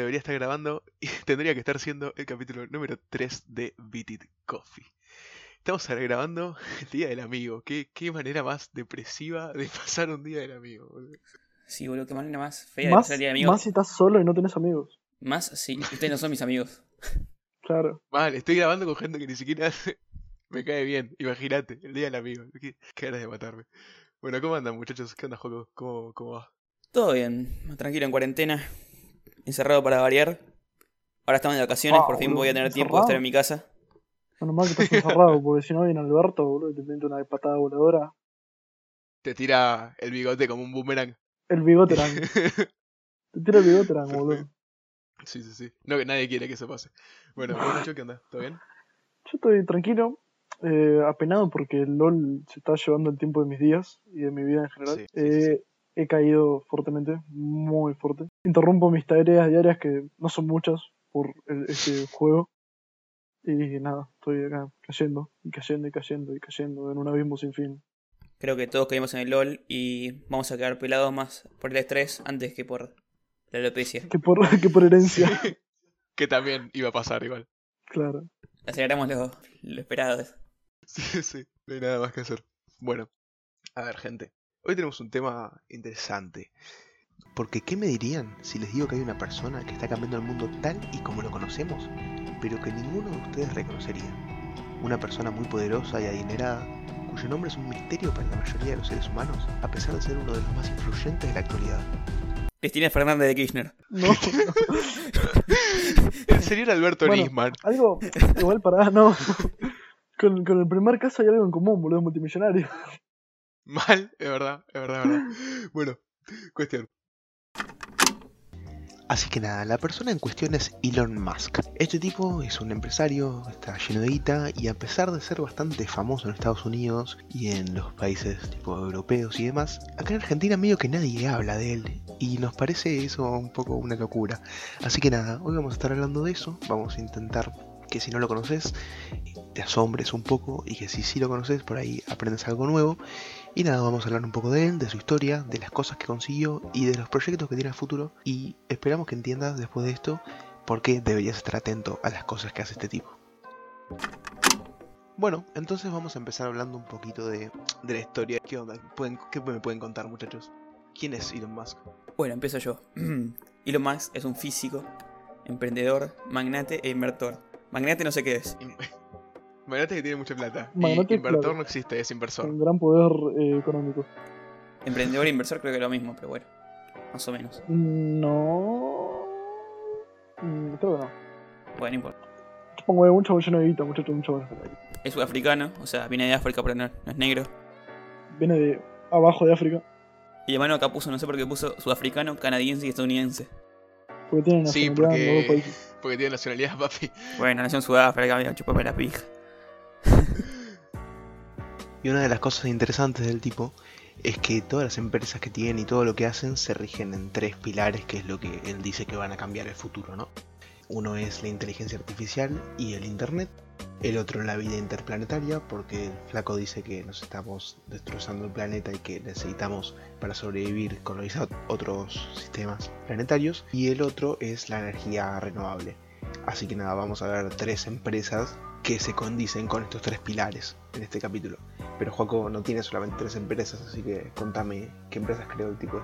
Debería estar grabando y tendría que estar siendo el capítulo número 3 de Beat It Coffee. Estamos ahora grabando el Día del Amigo. ¿Qué, qué manera más depresiva de pasar un Día del Amigo. boludo. Sí, boludo, qué manera más fea de pasar el día de amigos. más si estás solo y no tenés amigos. Más si ustedes no son mis amigos. Claro. Vale, estoy grabando con gente que ni siquiera me cae bien. Imagínate, el Día del Amigo. Qué, qué ganas de matarme. Bueno, ¿cómo andan muchachos? ¿Qué onda, Joco? ¿Cómo, cómo va? Todo bien, tranquilo en cuarentena. Encerrado para variar. Ahora estamos de vacaciones, Ah, por fin boludo, voy a tener tiempo de estar en mi casa. Menos mal que estás encerrado, porque si no viene Alberto, boludo, y te mete una patada voladora. Te tira el bigote como un boomerang. El bigoterang. te tira el bigoterang, boludo. sí, sí, sí. No, que nadie quiere que eso pase. Bueno, ¿vos, Nacho, qué onda? ¿Todo bien? Yo estoy tranquilo, eh, apenado porque el LOL se está llevando el tiempo de mis días y de mi vida en general. Sí, sí, sí, Eh, He caído fuertemente, muy fuerte. Interrumpo mis tareas diarias, que no son muchas, por el- este juego. Y nada, estoy acá cayendo, y cayendo, y cayendo, y cayendo en un abismo sin fin. Creo que todos caímos en el LOL y vamos a quedar pelados más por el estrés antes que por la alopecia. Que por, que por herencia, que también iba a pasar igual. claro. Aceleramos lo, lo esperado. Sí, sí, no hay nada más que hacer. Bueno, a ver, gente. Hoy tenemos un tema interesante. Porque, ¿qué me dirían si les digo que hay una persona que está cambiando el mundo tal y como lo conocemos, pero que ninguno de ustedes reconocería? Una persona muy poderosa y adinerada, cuyo nombre es un misterio para la mayoría de los seres humanos, a pesar de ser uno de los más influyentes de la actualidad. Cristina Fernández de Kirchner. No, El señor Alberto Bueno. Nisman. algo, igual para, no. Con, con el primer caso hay algo en común, boludo, multimillonario. Mal, es verdad, es verdad, es verdad. Bueno, cuestión. Así que nada, la persona en cuestión es Elon Musk. Este tipo es un empresario, está lleno de guita y a pesar de ser bastante famoso en Estados Unidos y en los países tipo europeos y demás, acá en Argentina medio que nadie habla de él y nos parece eso un poco una locura. Así que nada, hoy vamos a estar hablando de eso, vamos a intentar que si no lo conoces te asombres un poco y que si sí lo conoces por ahí aprendes algo nuevo y nada, vamos a hablar un poco de él, de su historia, de las cosas que consiguió y de los proyectos que tiene a futuro. Y esperamos que entiendas después de esto por qué deberías estar atento a las cosas que hace este tipo. Bueno, entonces vamos a empezar hablando un poquito de, de la historia. ¿Qué onda? ¿Pueden- ¿Qué me pueden contar, muchachos? ¿Quién es Elon Musk? Bueno, empiezo yo. Elon Musk es un físico, emprendedor, magnate e inversor. Magnate no sé qué es. Magnate que tiene mucha plata. Magnate, y inversor no existe, es inversor. Con gran poder eh, económico. Emprendedor e inversor creo que es lo mismo, pero bueno. Más o menos. No. Mm, Creo que no. Bueno, no importa. Supongo que un chavo lleno de guita, muchacho, un de guita. Es sudafricano, o sea, viene de África, pero no, no es negro. Viene de abajo de África, Y la mano acá puso, no sé por qué puso sudafricano, canadiense y estadounidense. porque tiene Sí, nacionalidad en los dos porque, países. porque tiene nacionalidad, papi. Bueno, nació en Sudáfrica, chupame la pija. Y una de las cosas interesantes del tipo es que todas las empresas que tienen y todo lo que hacen se rigen en tres pilares, que es lo que él dice que van a cambiar el futuro, ¿no? Uno es la inteligencia artificial y el internet. El otro la vida interplanetaria, porque el flaco dice que nos estamos destrozando el planeta y que necesitamos para sobrevivir colonizar otros sistemas planetarios. Y el otro es la energía renovable. Así que nada, vamos a ver tres empresas que se condicen con estos tres pilares en este capítulo. Pero Joaco no tiene solamente tres empresas, así que contame qué empresas creó el tipo.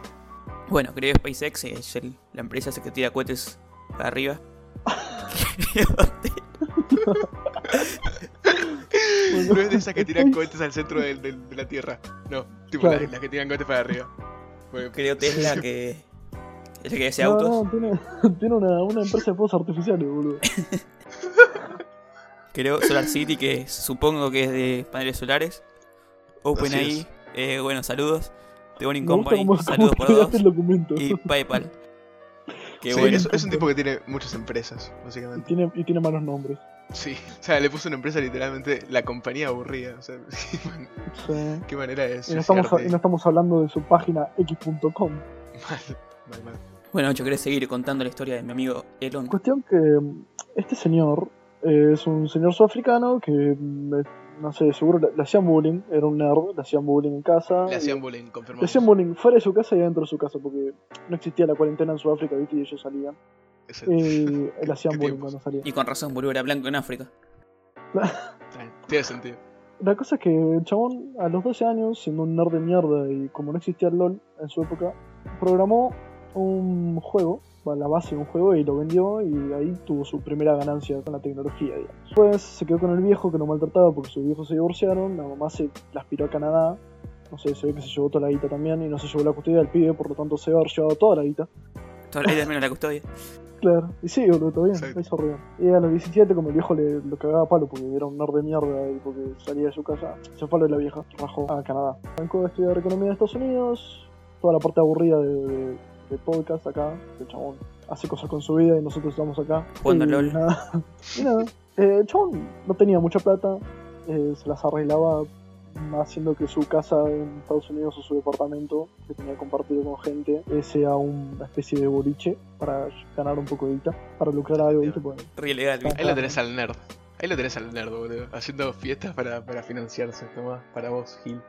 Bueno, creo que SpaceX es el- la empresa esa que tira cohetes para arriba. No es de esas que tiran cohetes al centro de, la Tierra. No, tipo Claro. las, que tiran cohetes para arriba. Bueno, creo Tesla que es la que hace No, autos. no, tiene, tiene una, una empresa de fuegos artificiales, boludo. Creo Solar City que supongo que es de paneles solares. OpenAI, eh, bueno, saludos. The Boring Company, cómo, saludos cómo por creaste dos. el documento. Y PayPal. Que sí, bueno. es, es un tipo que tiene muchas empresas, Y básicamente. tiene, y tiene malos nombres. Sí, o sea, le puso una empresa literalmente la compañía aburrida. O sea, Sí. qué manera es. Y no, estamos, y no estamos hablando de su página x.com. Mal, mal, mal. Bueno, yo querés seguir contando la historia de mi amigo Elon. Cuestión que mm, este señor es un señor sudafricano que, mm, eh, no sé, seguro le, le hacían bullying, era un nerd, le hacían bullying en casa. Le hacían bullying, le confirmamos. hacían bullying fuera de su casa y dentro de su casa, porque no existía la cuarentena en Sudáfrica, ¿viste? Y ellos salían. Ese- Y le hacían bullying cuando salían. Y con razón, boludo, era blanco en África. Tiene sentido. La cosa es que el chabón, a los 12 años, siendo un nerd de mierda y como no existía el LOL en su época, programó un juego, la base de un juego y lo vendió y ahí tuvo su primera ganancia con la tecnología, digamos. Después se quedó con el viejo que lo maltrataba porque sus viejos se divorciaron, la mamá se la aspiró a Canadá, no sé, se ve que se llevó toda la guita también y no se llevó la custodia del pibe, por lo tanto se va a haber llevado toda la guita. Toda la vida menos la custodia. Claro, y sí, boludo, todo bien, lo hizo bien. Y a los 17, como el viejo le lo cagaba a palo porque era un nerd de mierda y porque salía de su casa, se fue a lo de la vieja, rajó a Canadá. Arrancó a estudiar economía en Estados Unidos, toda la parte aburrida de, de- de podcast acá, el chabón hace cosas con su vida y nosotros estamos acá. Jugando y LOL. Nada, y nada, eh, el chabón no tenía mucha plata, eh, se las arreglaba haciendo que su casa en Estados Unidos o su departamento que tenía compartido con gente eh, sea una especie de boliche para ganar un poco de guita, para lucrar algo, ¿viste? ¿viste? Ahí lo tenés al nerd. Ahí lo tenés al nerd, boludo. Haciendo fiestas para, para financiarse. Toma, para vos, Gil.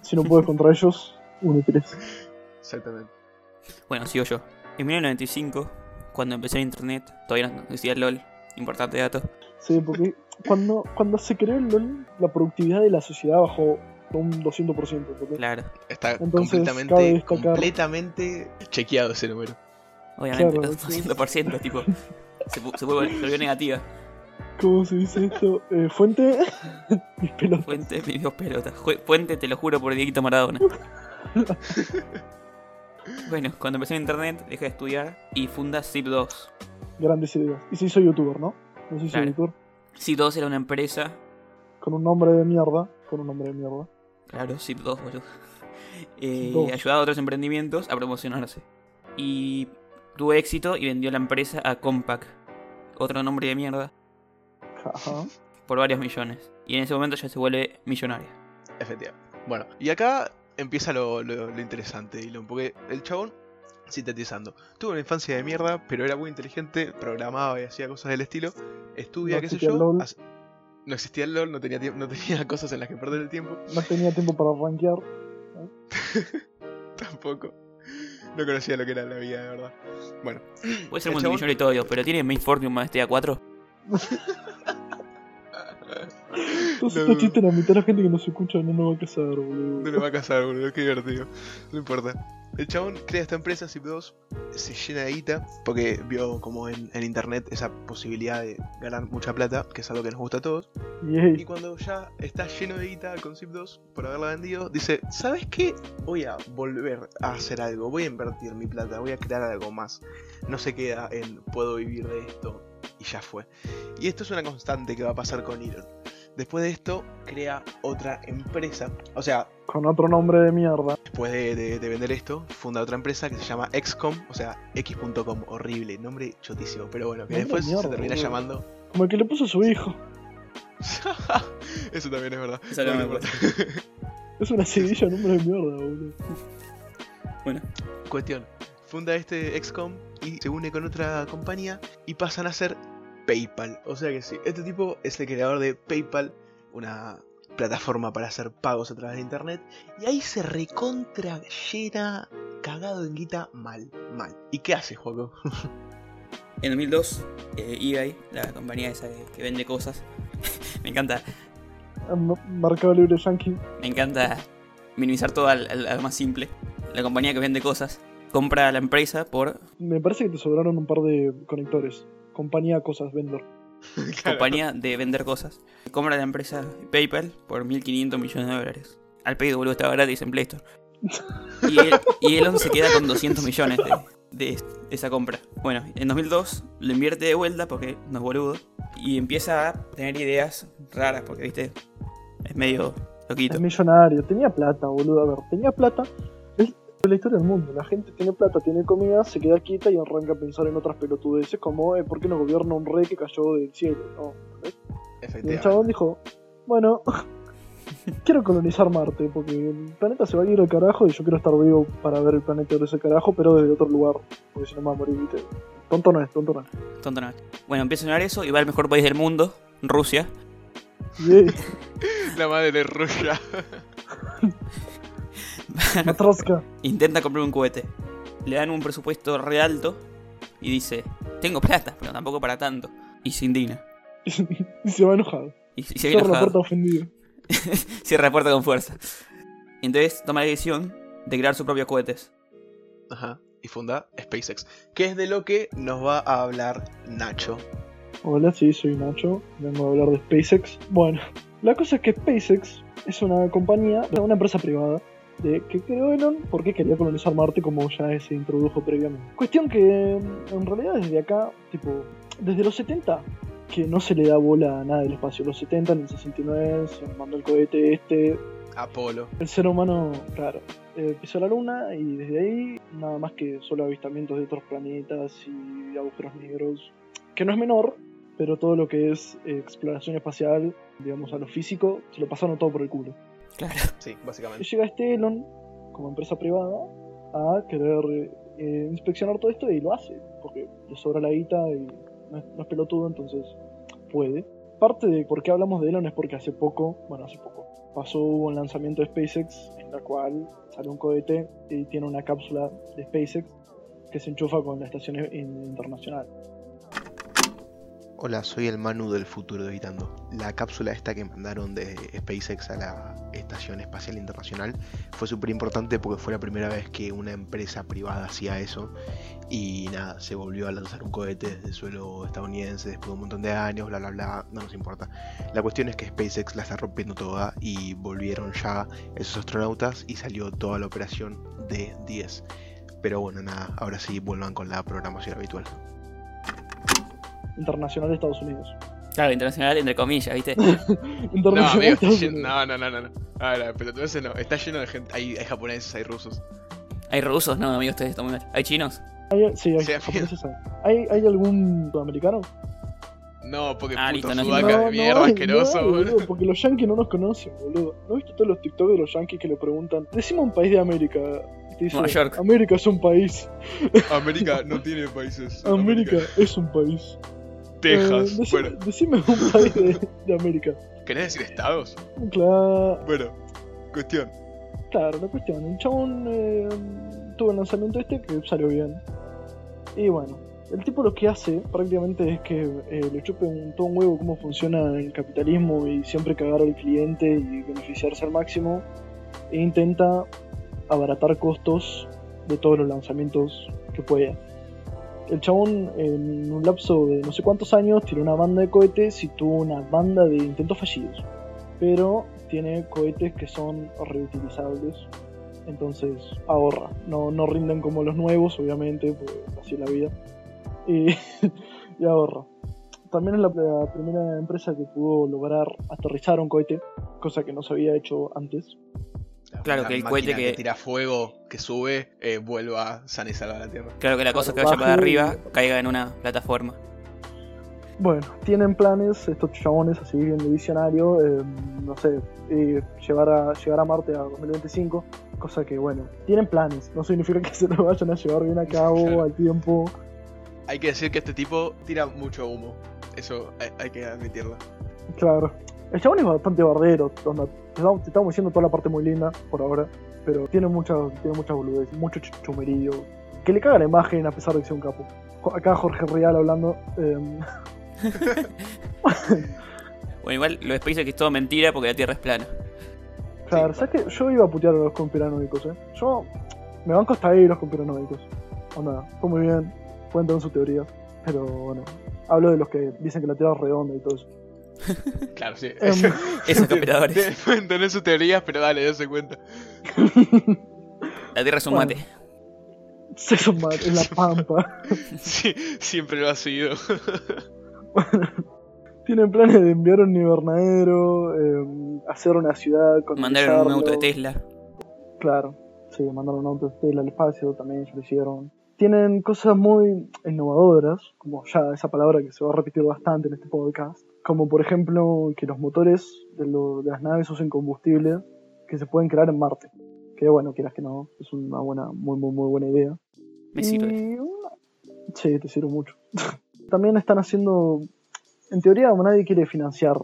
si no puedes contra ellos, uno y tres. Exactamente. Bueno, sigo yo. En 1995, cuando empecé en internet, todavía no decía LOL, importante dato. Sí, porque cuando, cuando se creó el LOL, la productividad de la sociedad bajó un 200%. ¿entendés? Claro, Está Entonces, completamente, chequeado ese número. obviamente, Claro, sí. 200%, tipo, se, se vuelve se volvió negativa. ¿Cómo se dice esto? Eh, fuente, mis pelotas. Fuente, mis dos pelotas. Fuente, te lo juro por Dieguito Maradona. Bueno, cuando empecé en internet, dejé de estudiar y funda Zip2. Grandes ideas. Y se hizo youtuber, ¿no? No se hizo Claro. youtuber. Zip2 era una empresa, Con un nombre de mierda. Con un nombre de mierda. claro, Zip2, boludo. Eh, Zip2. ayudaba a otros emprendimientos a promocionarse. Y tuvo éxito y vendió la empresa a Compaq, otro nombre de mierda, Ajá. por varios millones. Y en ese momento ya se vuelve millonaria. Efectivamente. Bueno, y acá empieza lo, lo- lo interesante. Y lo, porque el chabón, sintetizando, tuvo una infancia de mierda, pero era muy inteligente, programaba y hacía cosas del estilo. Estudia, No qué sé existía yo. el LOL. hace- no existía el LOL, no tenía, no tenía cosas en las que perder el tiempo. No tenía tiempo para rankear. Tampoco. No conocía lo que era la vida, de verdad. Bueno, Puede ser multimillonario y todo, pero tiene Main Fortune más este A4. Entonces este chiste la mitad de la gente que nos escucha no nos va a casar, boludo. no le va a casar, boludo, qué divertido. No importa. El chabón crea esta empresa, Zip2, se llena de guita, porque vio como en, en internet esa posibilidad de ganar mucha plata, que es algo que nos gusta a todos. Y cuando ya está lleno de guita con Zip2 por haberla vendido, dice, ¿sabes qué? Voy a volver a hacer algo, voy a invertir mi plata, voy a crear algo más. No se queda en puedo vivir de esto y ya fue. Y esto es una constante que va a pasar con Elon. Después de esto, crea otra empresa. O sea, Con otro nombre de mierda. después de, de- de vender esto, funda otra empresa que se llama XCOM, o sea, X.com, horrible, nombre chotísimo. Pero bueno, que después mierda, se termina llamando... Como el que le puso a su hijo. Eso también es verdad. Eso no Es una seguidilla de nombre de mierda, boludo. Bueno, Cuestión, funda este XCOM y se une con otra compañía y pasan a ser PayPal. O sea que sí, este tipo es el creador de PayPal, una plataforma para hacer pagos a través de internet. Y ahí se recontra llena, cagado en guita, mal, mal. ¿Y qué hace, Juego? en 2002, eh, eBay, la compañía esa que, que vende cosas, me encanta, M- Mercado Libre Yankee. me encanta minimizar todo al, al- al más simple. La compañía que vende cosas compra a la empresa por Me parece que te sobraron un par de conectores. Compañía Cosas Vendor. compañía de vender cosas. Compra la empresa PayPal por 1.500 millones de dólares. Al pedido, boludo, estaba gratis en Play Store. Y, él- y Elon se queda con 200 millones de, de esa compra. Bueno, en 2002 lo invierte de vuelta porque no es boludo. Y empieza a tener ideas raras porque, viste, es medio loquito. Es millonario. Tenía plata, boludo. A ver, tenía plata. Es la historia del mundo. La gente tiene plata, tiene comida, se queda quieta y arranca a pensar en otras pelotudeces como eh, ¿por qué no gobierna un rey que cayó del cielo? No. Y el chabón dijo, bueno, quiero colonizar Marte, porque el planeta se va a ir al carajo y yo quiero estar vivo para ver el planeta de ese carajo, pero desde otro lugar, porque si no me va a morir, ¿viste? Tonto no es, tonto no es. Tonto no es. Bueno, empieza a sonar eso y va al mejor país del mundo, Rusia. Yay, La madre Rusia. Matroska. Intenta comprar un cohete. Le dan un presupuesto re alto y dice, tengo plata, pero tampoco para tanto. Y se indigna. y se va enojado. Y, y se Cierra la puerta ofendido. Cierra la puerta con fuerza. Entonces toma la decisión de crear sus propios cohetes. Ajá. Y funda SpaceX. Que es de lo que nos va a hablar Nacho. Hola, sí, soy Nacho. Vengo a hablar de SpaceX. Bueno, la cosa es que SpaceX es una compañía, una empresa privada, de, que creó Elon porque quería colonizar Marte como ya se introdujo previamente. Cuestión que en realidad desde acá, tipo, desde los 70, que no se le da bola a nada del espacio. Los 70, en el 69, se mandó el cohete este. Apolo. El ser humano, claro, eh, pisó la luna y desde ahí nada más que solo avistamientos de otros planetas y agujeros negros, que no es menor, pero todo lo que es eh, exploración espacial, digamos a lo físico, se lo pasaron todo por el culo. Claro. Sí, Y básicamente. llega este Elon, como empresa privada, a querer eh, inspeccionar todo esto y lo hace, porque le sobra la guita y no es, no es pelotudo, entonces puede. Parte de por qué hablamos de Elon es porque hace poco, bueno, hace poco, pasó un lanzamiento de SpaceX en la cual sale un cohete y tiene una cápsula de SpaceX que se enchufa con la estación in- internacional. Hola, soy el Manu del futuro editando. La cápsula esta que mandaron de SpaceX a la Estación Espacial Internacional fue súper importante porque fue la primera vez que una empresa privada hacía eso y nada, se volvió a lanzar un cohete desde el suelo estadounidense después de un montón de años, bla bla bla, no nos importa. La cuestión es que SpaceX la está rompiendo toda y volvieron ya esos astronautas y salió toda la operación de 10. Pero bueno, nada, ahora sí vuelvan con la programación habitual. Internacional de Estados Unidos. Claro, internacional entre comillas, ¿viste? No, Internacional amigo, de está Estados lleno, Unidos. no, no, no, no, no. A ver, pero entonces no, está lleno de gente. Hay, hay japoneses, hay rusos. ¿Hay rusos? No, amigo, ustedes están muy mal. ¿Hay chinos? Hay- sí, hay Sí, japoneses hay. ¿Hay, ¿Hay algún sudamericano? No, porque Ah, puto listo, no sudaca de mierda, hay, asqueroso, boludo. Porque los yankees no nos conocen, boludo. ¿No viste todos los TikTok de los yankees que le preguntan? Decime un país de América. Te dice, Nueva York. América es un país. América no tiene países. América es un país. Texas. Eh, decime, Bueno, decime un país de, de América. ¿querés decir estados? Claro, Bueno, cuestión. claro, la cuestión. El chabón eh, tuvo el lanzamiento este que salió bien. Y bueno, el tipo lo que hace prácticamente es que eh, le chupe un, todo un huevo cómo funciona el capitalismo y siempre cagar al cliente y beneficiarse al máximo. E intenta abaratar costos de todos los lanzamientos que pueda. El chabón en un lapso de no sé cuántos años tiró una banda de cohetes y tuvo una banda de intentos fallidos. Pero tiene cohetes que son reutilizables. Entonces ahorra. No, no rinden como los nuevos, obviamente, porque así es la vida. Y, y ahorra. También es la, la primera empresa que pudo lograr aterrizar un cohete, cosa que no se había hecho antes. Claro, que el cohete que- tira fuego, que sube, eh, vuelva sana y salva a la Tierra. Claro que la cosa que Claro, vaya para arriba caiga en una plataforma. Bueno, tienen planes estos chabones así bien de visionario, eh, no sé, eh, llevar a, llegar a Marte a 2025, cosa que bueno, tienen planes, no significa que se lo vayan a llevar bien a cabo Claro. al tiempo. Hay que decir que este tipo tira mucho humo. Eso hay, hay que admitirlo. Claro. El chabón es bastante bardero, onda, te estamos, estamos diciendo toda la parte muy linda por ahora, pero tiene mucha, tiene mucha boludez, mucho ch- chumerío, que le caga la imagen a pesar de que sea un capo. Acá Jorge Real hablando. em, Bueno, igual lo de SpaceX es todo mentira porque la Tierra es plana. Claro, Sí. ¿sabes qué? Yo iba a putear a los conspiranoicos, ¿eh? Yo me banco hasta ahí los conspiranoicos. Onda, fue muy bien, pueden tener su teoría. Pero bueno, hablo de los que dicen que la Tierra es redonda y todo eso. Claro, sí. Em, Esos conspiradores. Pueden tener sus teorías, pero dale, dase cuenta. La Tierra es un Bueno. mate. Eso es mal, en la pampa. Sí, siempre lo ha sido. Tienen planes de enviar un invernadero, em, hacer una ciudad con Mandaron un auto de Tesla. Claro, sí, mandaron un auto de Tesla al espacio, también ya lo hicieron. Tienen cosas muy innovadoras, como ya esa palabra que se va a repetir bastante en este podcast, Como por ejemplo que los motores de, lo- de las naves usen combustible que se pueden crear en Marte. Que bueno, quieras que no, es una buena, muy, muy, muy buena idea. Me sirve. Y Sí, te sirve mucho. También están haciendo. En teoría, nadie quiere financiar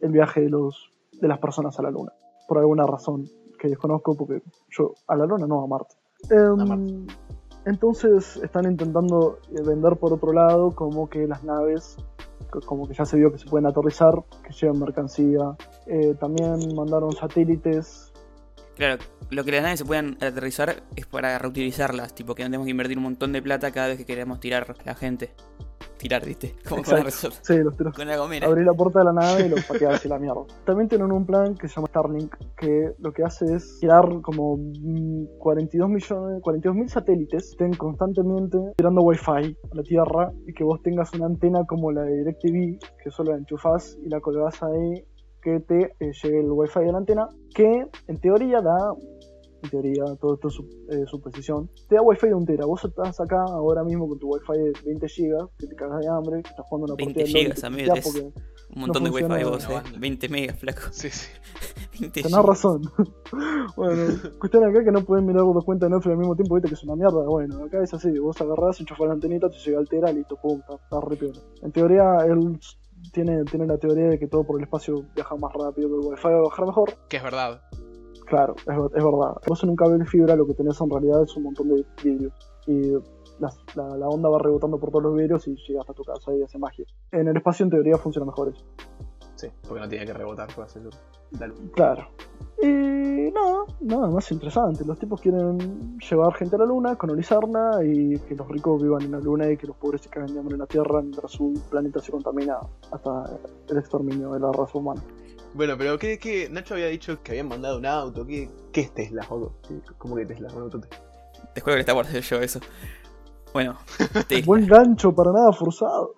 el viaje de los de las personas a la Luna. Por alguna razón que desconozco, porque yo a la Luna no a Marte. Em, A Marte. Entonces están intentando eh, vender por otro lado como que las naves, como que ya se vio que se pueden aterrizar, que llevan mercancía. Eh, también mandaron satélites. Claro, lo que las naves se puedan aterrizar es para reutilizarlas, tipo que no tenemos que invertir un montón de plata cada vez que queremos tirar la gente. Tirar, ¿viste? Como con, resort, Sí, los tiros con la gomera. abrir la puerta de la nave y los patear hacia la mierda. También tienen un plan que se llama Starlink, que lo que hace es crear como mm, 42 millones, 42 mil satélites que estén constantemente tirando wifi a la Tierra y que vos tengas una antena como la de DirecTV, que solo la enchufás y la colgás ahí, que te eh, llegue el wifi de la antena, que en teoría da en teoría, todo esto es su, eh, suposición, te da wifi de un tera. Vos estás acá ahora mismo con tu wifi de 20 gigas, que te cagas de hambre, que estás jugando una 20 partida de gigas, te amigo, es- Un montón no de wifi vos, eh. banda. 20 megas, flaco. Sí, sí. 20 tenés razón. bueno, cuestión acá que no pueden mirar dos cuentas de Netflix al mismo tiempo, viste que es una mierda. Bueno, acá es así, vos agarrás, enchufás la antenita, te llega el tera, listo, pum, está, está re piola. En teoría, él tiene, tiene la teoría de que todo por el espacio viaja más rápido, que el wifi va a bajar mejor. Que es verdad. Claro, es, ver- es verdad. Vos en un cable de fibra lo que tenés en realidad es un montón de vidrios. Y la, la onda va rebotando por todos los vidrios y llega hasta tu casa y hace magia. En el espacio en teoría funciona mejor eso. Sí, porque no tiene que rebotar hacer la luz. Claro. Y nada, nada más interesante. Los tipos quieren llevar gente a la luna, colonizarla y que los ricos vivan en la luna y que los pobres se caguen de hambre en la Tierra mientras su planeta se contamina hasta el exterminio de la raza humana. Bueno, pero ¿qué, qué? Nacho había dicho que habían mandado un auto. ¿Qué, qué es Tesla, ¿Cómo que Tesla? Un auto Tesla. Te juego que está por hacer yo eso. Bueno, Tesla. Buen gancho, para nada forzado.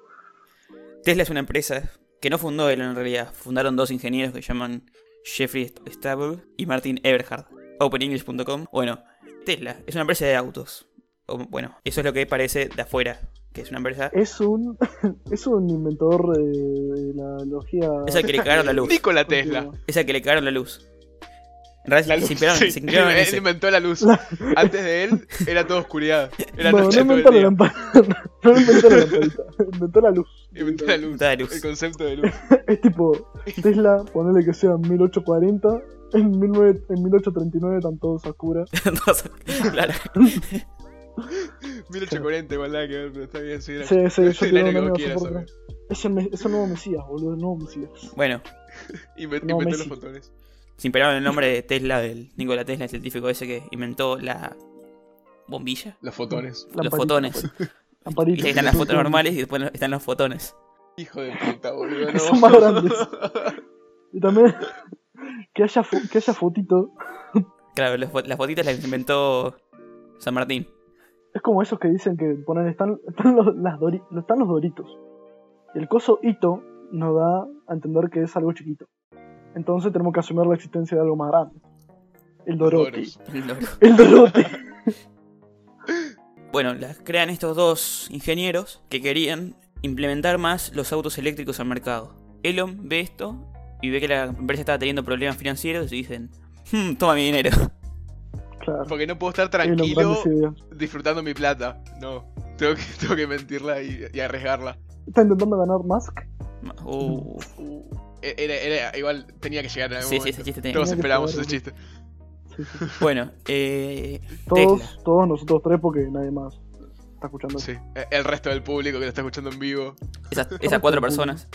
Tesla es una empresa que no fundó él en realidad. Fundaron dos ingenieros que se llaman Jeffrey Stable y Martin Eberhard. OpenEnglish.com. Bueno, Tesla es una empresa de autos. O, bueno, eso es lo que parece de afuera. Que es una empresa. Es un, es un inventor de, de la analogía. Es el que le cagaron la luz. Nikola Tesla. Es el que le cagaron la luz. En realidad La luz. se inspiraron, sí. se inspiraron Él ese. inventó la luz. Antes de él era todo oscuridad. Era no, no noche todo el inventó la lamparita. No inventó la lamparita. Inventó la luz. Inventó la luz. Inventó la luz. El concepto de luz. Es tipo, Tesla, ponele que sea en 1840. En, 19 en 1839 están todos a oscuras. Claro. 1840, igual nada que ver, pero está bien. Sí, Sí, sí, yo que quieras, amigo. Es el, me- es el nuevo Mesías, boludo, el nuevo Mesías. Bueno, Inven- No, Inventó los fotones. se inspiraron el nombre de Tesla, del Nikola Tesla, el científico ese que inventó la bombilla. Los fotones. Los fotones. Lamparita. Y ahí están las fotos normales y después están los fotones. Hijo de puta, boludo. No. Son más grandes. Y también que haya, fo- que haya fotito. Claro, las fotitas las inventó San Martín. Es como esos que dicen que ponen, están, están, los, las dori- están los doritos. Y el coso hito nos da a entender que es algo chiquito. Entonces tenemos que asumir la existencia de algo más grande. El dorote. Doros. El dorote. Bueno, las crean estos dos ingenieros que querían implementar más los autos eléctricos al mercado. Elon ve esto y ve que la empresa estaba teniendo problemas financieros y dicen, "Hmm, toma mi dinero. Claro. Porque no puedo estar tranquilo disfrutando mi plata. No. Tengo que, tengo que mentirla y, y arriesgarla. Está intentando ganar Musk. Uh, E- Era, era- igual tenía que llegar en algún sí, sí, momento. ese chiste tenía. Todos esperábamos ese chiste. Sí, sí, sí. Bueno, eh, Todos, Tesla. todos nosotros tres porque nadie más está escuchando. Sí. E- El resto del público que lo está escuchando en vivo. Esas, esas cuatro personas,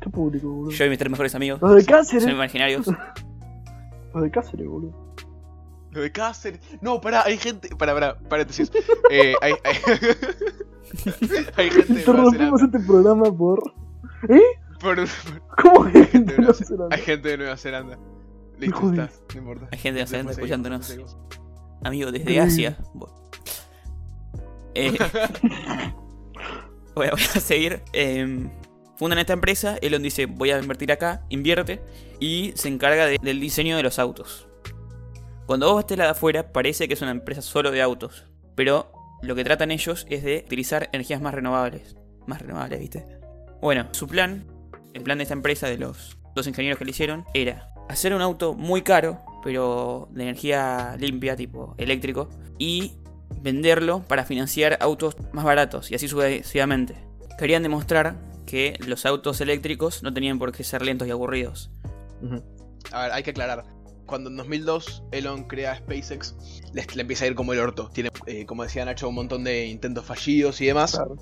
¿Qué público, boludo? yo y mis tres mejores amigos, Los de Cáceres. son imaginarios. Los de Cáceres, boludo. Lo de Cáceres. No, pará, hay gente. Pará, pará, paréntesis. Eh, hay, hay... hay gente de Nueva Interrumpimos Zelanda. este programa por. ¿Eh? Por- por- ¿Cómo que gente de Nueva se Ze- la- Hay gente de Nueva Zelanda. Listo, está, no importa. Hay gente de Nueva Zelanda escuchándonos. seguimos. Amigo, desde Asia. Eh, voy, a, voy a seguir. Eh, fundan esta empresa. Elon dice: Voy a invertir acá. Invierte. Y se encarga de- del diseño de los autos. Cuando vos ves la de afuera, parece que es una empresa solo de autos. Pero lo que tratan ellos es de utilizar energías más renovables. Más renovables, ¿viste? Bueno, su plan el plan de esta empresa, de los dos ingenieros que le hicieron, era hacer un auto muy caro, pero de energía limpia, tipo eléctrico, y venderlo para financiar autos más baratos, y así sucesivamente. Querían demostrar que los autos eléctricos no tenían por qué ser lentos y aburridos. A ver, hay que aclarar. Cuando en 2002 Elon crea SpaceX, le, le empieza a ir como el orto. Tiene, eh, como decía Nacho, un montón de intentos fallidos y demás. Claro.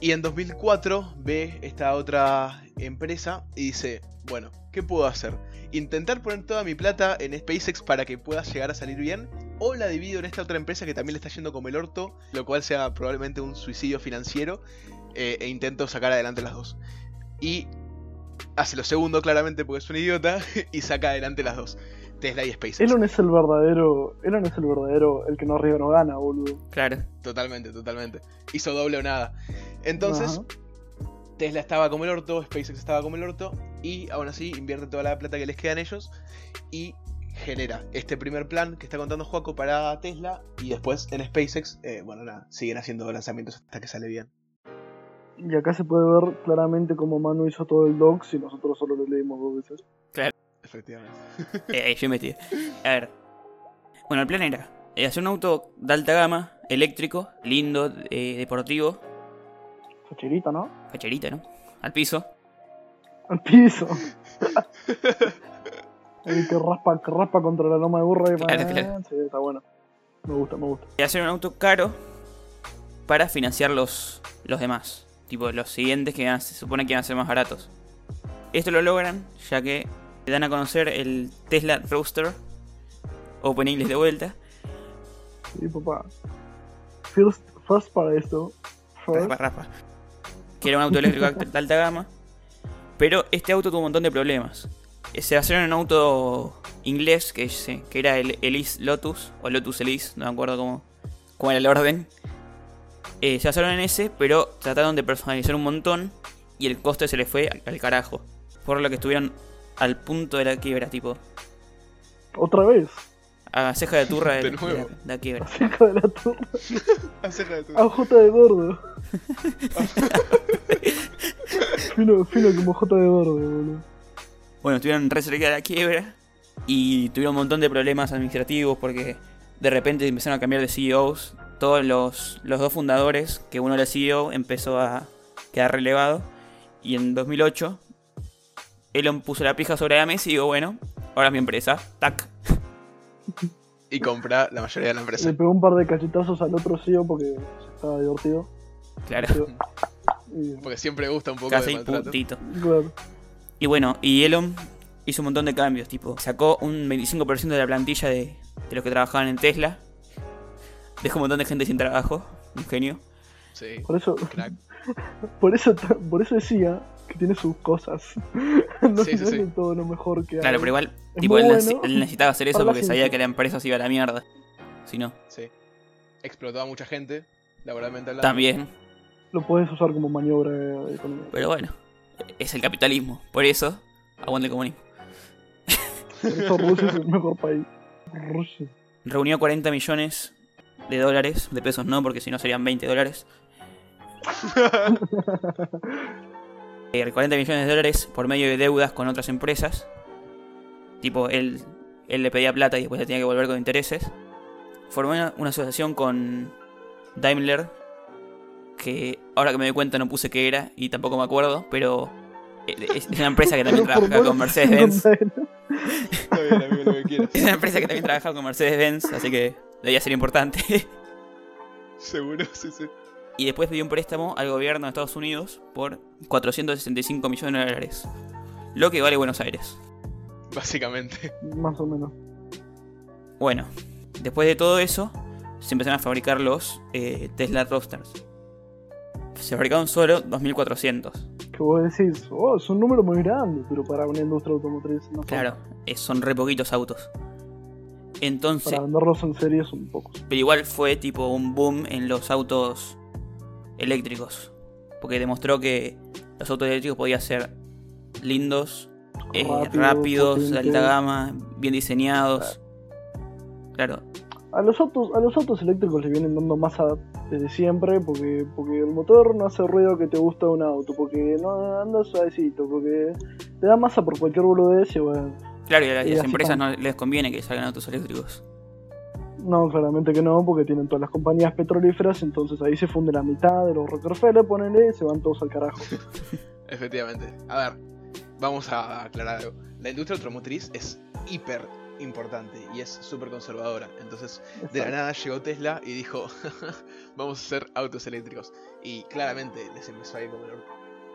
Y en 2004 ve esta otra empresa y dice, bueno, ¿qué puedo hacer? ¿Intentar poner toda mi plata en SpaceX para que pueda llegar a salir bien? ¿O la divido en esta otra empresa que también le está yendo como el orto, lo cual sea probablemente un suicidio financiero? eh, e intento sacar adelante las dos. Y hace lo segundo claramente porque es un idiota y saca adelante las dos. Tesla y SpaceX. Elon es el verdadero. Elon es el verdadero. El que no arriba no gana, boludo. Claro. Totalmente, totalmente. Hizo doble o nada. Entonces, Ajá. Tesla estaba como el orto, SpaceX estaba como el orto, y aún así invierte toda la plata que les queda en ellos y genera este primer plan que está contando Joaco para Tesla, y después en SpaceX, eh, bueno, nada, siguen haciendo lanzamientos hasta que sale bien. Y acá se puede ver claramente cómo Manu hizo todo el docs y nosotros solo lo leímos dos veces. Efectivamente. Eh, yo metí. A ver. Bueno, el plan era eh, hacer un auto de alta gama, eléctrico, lindo, eh, deportivo, Facherita, ¿no? facherita, ¿no? Al piso. Al piso. El que raspa, que raspa contra la loma de burra y Claro, claro. Sí, está bueno. Me gusta, me gusta. Y hacer un auto caro para financiar los, los demás. Tipo, los siguientes que van a- se supone que van a ser más baratos. Esto lo logran ya que dan a conocer el Tesla Roadster. Open English de vuelta. Sí, papá. First, first para esto. First. Raspa, raspa. Que era un auto eléctrico de alta gama. Pero este auto tuvo un montón de problemas. Eh, Se basaron en un auto inglés que, que era el Elise Lotus, o Lotus Elise, no me acuerdo cómo, cómo era el orden. Eh, se basaron en ese, pero trataron de personalizar un montón y el coste se les fue al, al carajo. Por lo que estuvieron al punto de la quiebra, tipo, Otra vez. a ceja de turra de, De de nuevo. la, la quiebra. Cerca de la torre. Acerca de tu- A J de gordo. fino, fino como J de gordo, boludo. Bueno, estuvieron re cerca de la quiebra y tuvieron un montón de problemas administrativos porque de repente empezaron a cambiar de CEOs. Todos los, los dos fundadores, que uno era CEO, empezó a quedar relevado. Y en 2008, Elon puso la pija sobre la mesa y digo, bueno, ahora es mi empresa. Tac. Y compra la mayoría de la Le empresa. pegó un par de cachetazos al otro CEO porque estaba divertido. Claro, y- Porque siempre gusta un poco casi de puntito. claro. Y bueno, y Elon hizo un montón de cambios, tipo, sacó un 25% de la plantilla de, de los que trabajaban en Tesla. Dejó un montón de gente sin trabajo, un genio. Sí, Por eso, crack. por eso, por eso decía que tiene sus cosas. no Sí, sí, sí. todo lo mejor que Claro, hay. pero igual, tipo, él, bueno nece- él necesitaba hacer eso porque sabía que la empresa se iba a la mierda. Si no, Sí. Explotó a mucha gente, laboralmente hablando. también. Lo puedes usar como maniobra económica. Pero bueno, es el capitalismo. Por eso, aguante el comunismo. Por eso Rusia es el mejor país. Rusia. Reunió 40 millones de dólares, de pesos no, porque si no serían 20 dólares. Eh, 40 millones de dólares por medio de deudas con otras empresas. Tipo, él, él le pedía plata y después le tenía que volver con intereses. Formó una, una asociación con Daimler, que ahora que me doy cuenta no puse qué era y tampoco me acuerdo, pero eh, es, es una empresa que también trabaja con Mercedes-Benz. Es una empresa que también trabaja con Mercedes-Benz, así que debía ser importante. Seguro, sí, sí. Y después pidió un préstamo al gobierno de Estados Unidos por 465 millones de dólares. Lo que vale Buenos Aires. Básicamente. Más o menos. Bueno, después de todo eso, se empezaron a fabricar los eh, Tesla Roadsters. Se fabricaron solo 2400. Que vos decís, oh, es un número muy grande, pero para una industria automotriz no Claro, eh, son re poquitos autos. Entonces, Para venderlos en serie son pocos. pero igual fue tipo un boom en los autos eléctricos. Porque demostró que los autos eléctricos podían ser lindos, eh, Rápidos, rápidos, de alta gama, bien diseñados. Claro, A los autos, a los autos eléctricos le vienen dando más a desde siempre, porque, porque el motor no hace ruido que te gusta un auto, porque no anda suavecito, porque te da masa por cualquier boludez y bueno. Claro, y a las, empresas no les conviene que salgan autos eléctricos. No, claramente que no, porque tienen todas las compañías petrolíferas, entonces ahí se funde la mitad de los Rockefeller, ponele, y se van todos al carajo. Efectivamente. A ver, vamos a aclarar algo. La industria automotriz es hiper importante y es súper conservadora. Entonces, de la nada llegó Tesla y dijo, vamos a hacer autos eléctricos. Y claramente les empezó a ir como el.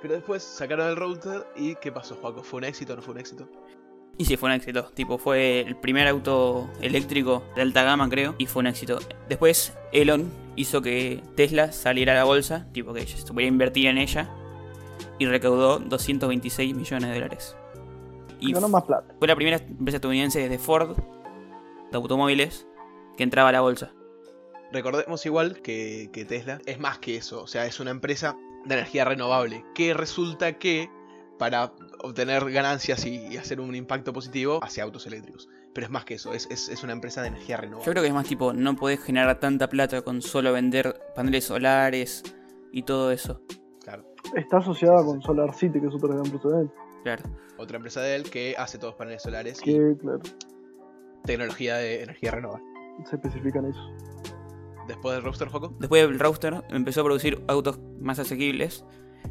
Pero después sacaron el router y ¿qué pasó, Juaco? ¿Fue un éxito o no fue un éxito? Y sí, fue un éxito. Tipo, fue el primer auto eléctrico de alta gama, creo. Y fue un éxito. Después, Elon hizo que Tesla saliera a la bolsa. Tipo, que se pudiera invertir en ella. Y recaudó 226 millones de dólares. Y Ganó más plata. fue la primera empresa estadounidense desde Ford, de automóviles, que entraba a la bolsa. Recordemos igual que, que Tesla es más que eso, o sea, es una empresa de energía renovable, que resulta que para obtener ganancias y, y hacer un impacto positivo hace autos eléctricos. Pero es más que eso, es, es- es una empresa de energía Yo renovable. creo que es más tipo, no podés generar tanta plata con solo vender paneles solares y todo eso. Claro. Está asociada con Solar City, que es otra gran precedente. Claro. Otra empresa de él que hace todos paneles solares y Que, claro, tecnología de energía renovable. se especifican eso. Después del Roadster Foco, Después el Roadster empezó a producir autos más asequibles,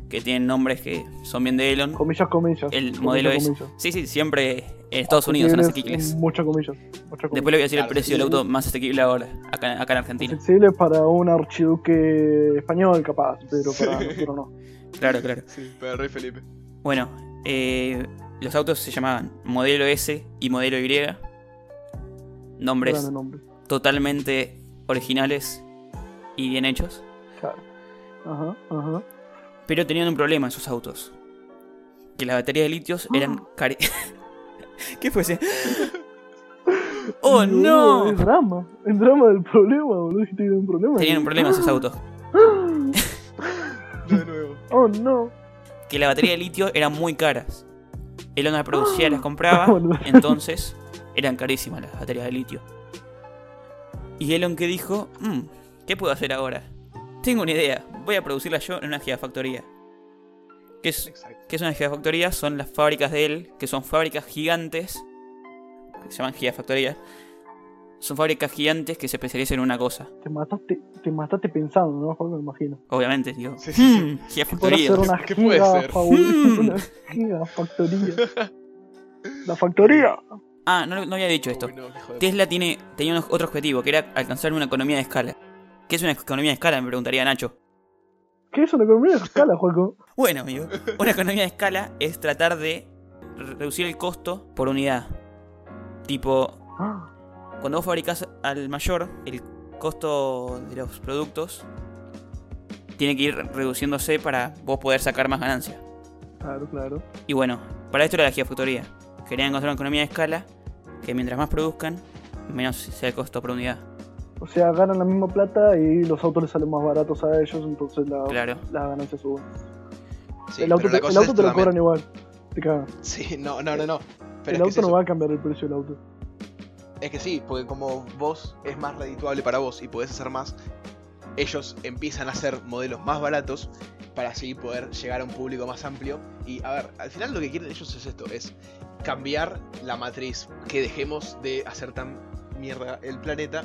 que tienen nombres que son bien de Elon. Comillas, comillas. El comillas, modelo es... comillas. Sí, sí, siempre en Estados Unidos son asequibles. Muchas comillas. Comillas. Después le voy a decir el precio del auto más asequible ahora, acá, acá en Argentina. Accesible para un archiduque español, capaz, pero para nosotros no. Claro, claro. sí, para el Rey Felipe. Bueno, eh, los autos se llamaban Modelo S y Modelo Y. Nombres nombre. totalmente originales y bien hechos. Claro. Ajá, ajá. Pero tenían un problema esos autos. Que las baterías de litios eran cari... ¿Qué fue ese? ¡Oh, no! Es drama. Es drama del problema, boludo. Dijiste que un problema. Tenían un problema esos autos. De nuevo. Oh, no. Que la batería de litio eran muy caras. Elon las producía, las compraba, Boludo. entonces eran carísimas las baterías de litio. Y Elon que dijo, "Mm, ¿qué puedo hacer ahora? Tengo una idea, voy a producirla yo en una gigafactoría. ¿Qué es, Exacto. ¿Qué es una gigafactoría? Son las fábricas de él, que son fábricas gigantes, que se llaman gigafactorías. Son fábricas gigantes que se especializan en una cosa. Te mataste, te mataste pensando, ¿no? Juan? Me imagino. Obviamente, digo, Sí, sí, sí. "Hmm, gigafactoría. una ¿Qué puede ser? favorita, Mm. una gigafactoría. La factoría. Ah, no, no había dicho esto. Uy, no, Tesla tiene, tenía otro objetivo, que era alcanzar una economía de escala. ¿Qué es una economía de escala? Me preguntaría Nacho. ¿Qué es una economía de escala, Juaco? Bueno, amigo, una economía de escala es tratar de re- reducir el costo por unidad. Tipo, cuando vos fabricás al mayor, el costo de los productos tiene que ir reduciéndose para vos poder sacar más ganancia. Claro, claro. Y bueno, para esto era la gigafactoría. Querían encontrar una economía de escala que mientras más produzcan, menos sea el costo por unidad. O sea, ganan la misma plata y los autos les salen más baratos a ellos, entonces la, Claro. las ganancias suben. Sí, el auto, la te, el cosa auto es te lo cobran igual. Te cagan. Sí, no, no, no, no. Pero el es, que auto es, no eso. va a cambiar el precio del auto. es que sí, porque como vos es más redituable para vos y podés hacer más, ellos empiezan a hacer modelos más baratos para así poder llegar a un público más amplio. Y a ver, al final lo que quieren ellos es esto, es cambiar la matriz, que dejemos de hacer tan mierda el planeta.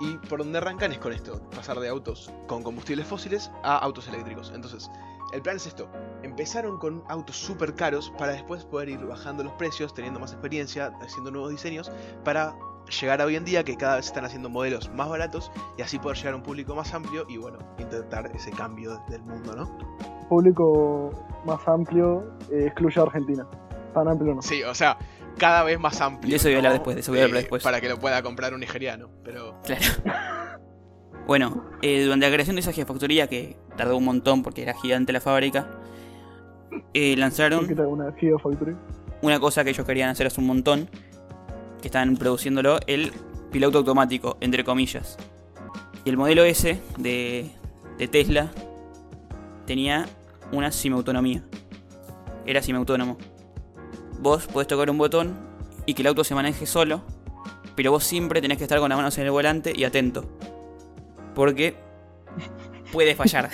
Y por donde arrancan es con esto, pasar de autos con combustibles fósiles a autos eléctricos. Entonces, el plan es esto, empezaron con autos súper caros para después poder ir bajando los precios, teniendo más experiencia, haciendo nuevos diseños, para llegar a hoy en día que cada vez están haciendo modelos más baratos y así poder llegar a un público más amplio y bueno, intentar ese cambio del mundo, ¿no? Público más amplio eh, excluye a Argentina. Tan amplio no. Sí, o sea, cada vez más amplio. De eso voy a hablar ¿no? después, de eso voy a hablar Eh, después. Para que lo pueda comprar un nigeriano, pero... Claro. Bueno, eh, durante la creación de esa gigafactoría, que tardó un montón porque era gigante la fábrica, eh, lanzaron ¿Qué tal una Gigafactory? una cosa que ellos querían hacer hace un montón, que estaban produciéndolo, el piloto automático, entre comillas. Y el modelo S de, de Tesla tenía una semiautonomía. Era semiautónomo. Vos podés tocar un botón y que el auto se maneje solo, pero vos siempre tenés que estar con las manos en el volante y atento. Porque puede fallar.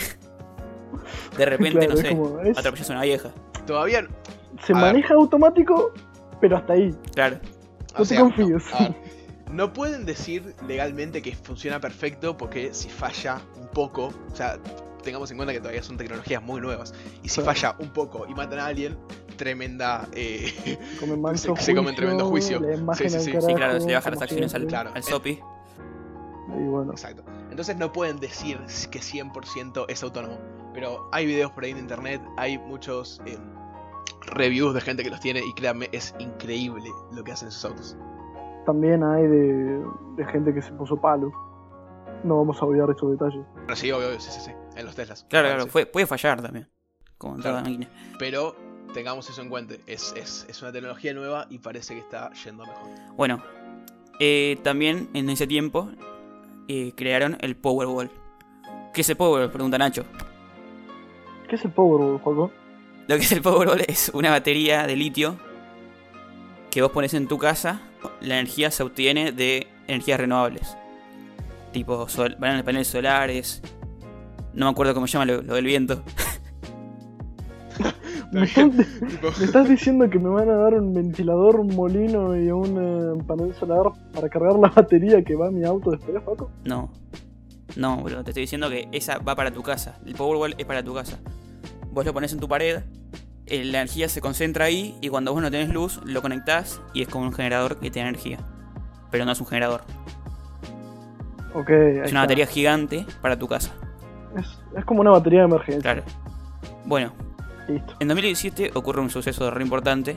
De repente, Claro, no sé, como, es- atropellas a una vieja. Todavía. se a ver. maneja automático, pero hasta ahí. Claro. o No te sea, confíes. No, pueden decir legalmente que funciona perfecto porque si falla un poco, o sea, tengamos en cuenta que todavía son tecnologías muy nuevas. Y si Claro. falla un poco y matan a alguien, tremenda. eh, Come manso Se- se come tremendo juicio. La Sí, sí, sí. Sí, claro, se le bajan las acciones al. Claro. al Sopi. Y bueno, Exacto. Entonces no pueden decir que 100% es autónomo. Pero hay videos por ahí en internet, hay muchos eh, reviews de gente que los tiene y créanme, es increíble lo que hacen esos autos. también hay de, de gente que se puso palo. No vamos a olvidar estos detalles. Pero sí, obvio, obvio, sí, sí, sí, en los Teslas. Claro, claro, sí. fue- puede fallar también. Como en toda Claro. máquina. Pero tengamos eso en cuenta, es, es, es una tecnología nueva y parece que está yendo mejor. Bueno, eh, también en ese tiempo eh, crearon el Powerball. ¿Qué es el Powerball? Pregunta Nacho. ¿Qué es el Powerball, Juaco? Lo que es el Powerball es una batería de litio que vos pones en tu casa. La energía se obtiene de energías renovables. Tipo sol, paneles paneles solares. No me acuerdo cómo se llama lo, lo del viento. ¿Me estás, Tipo, me estás diciendo que me van a dar un ventilador, un molino y un eh, panel solar para cargar la batería que va a mi auto después, Juaco? No. No, bro, te estoy diciendo que esa va para tu casa. El Powerball es para tu casa. Vos lo pones en tu pared, eh, la energía se concentra ahí y cuando vos no tenés luz, lo conectás y es como un generador que te da energía. Pero no es un generador. Ok, ahí Es está. una batería gigante para tu casa. Es, es como una batería de emergencia. Claro. Bueno, Listo. en 2017 ocurre un suceso re importante.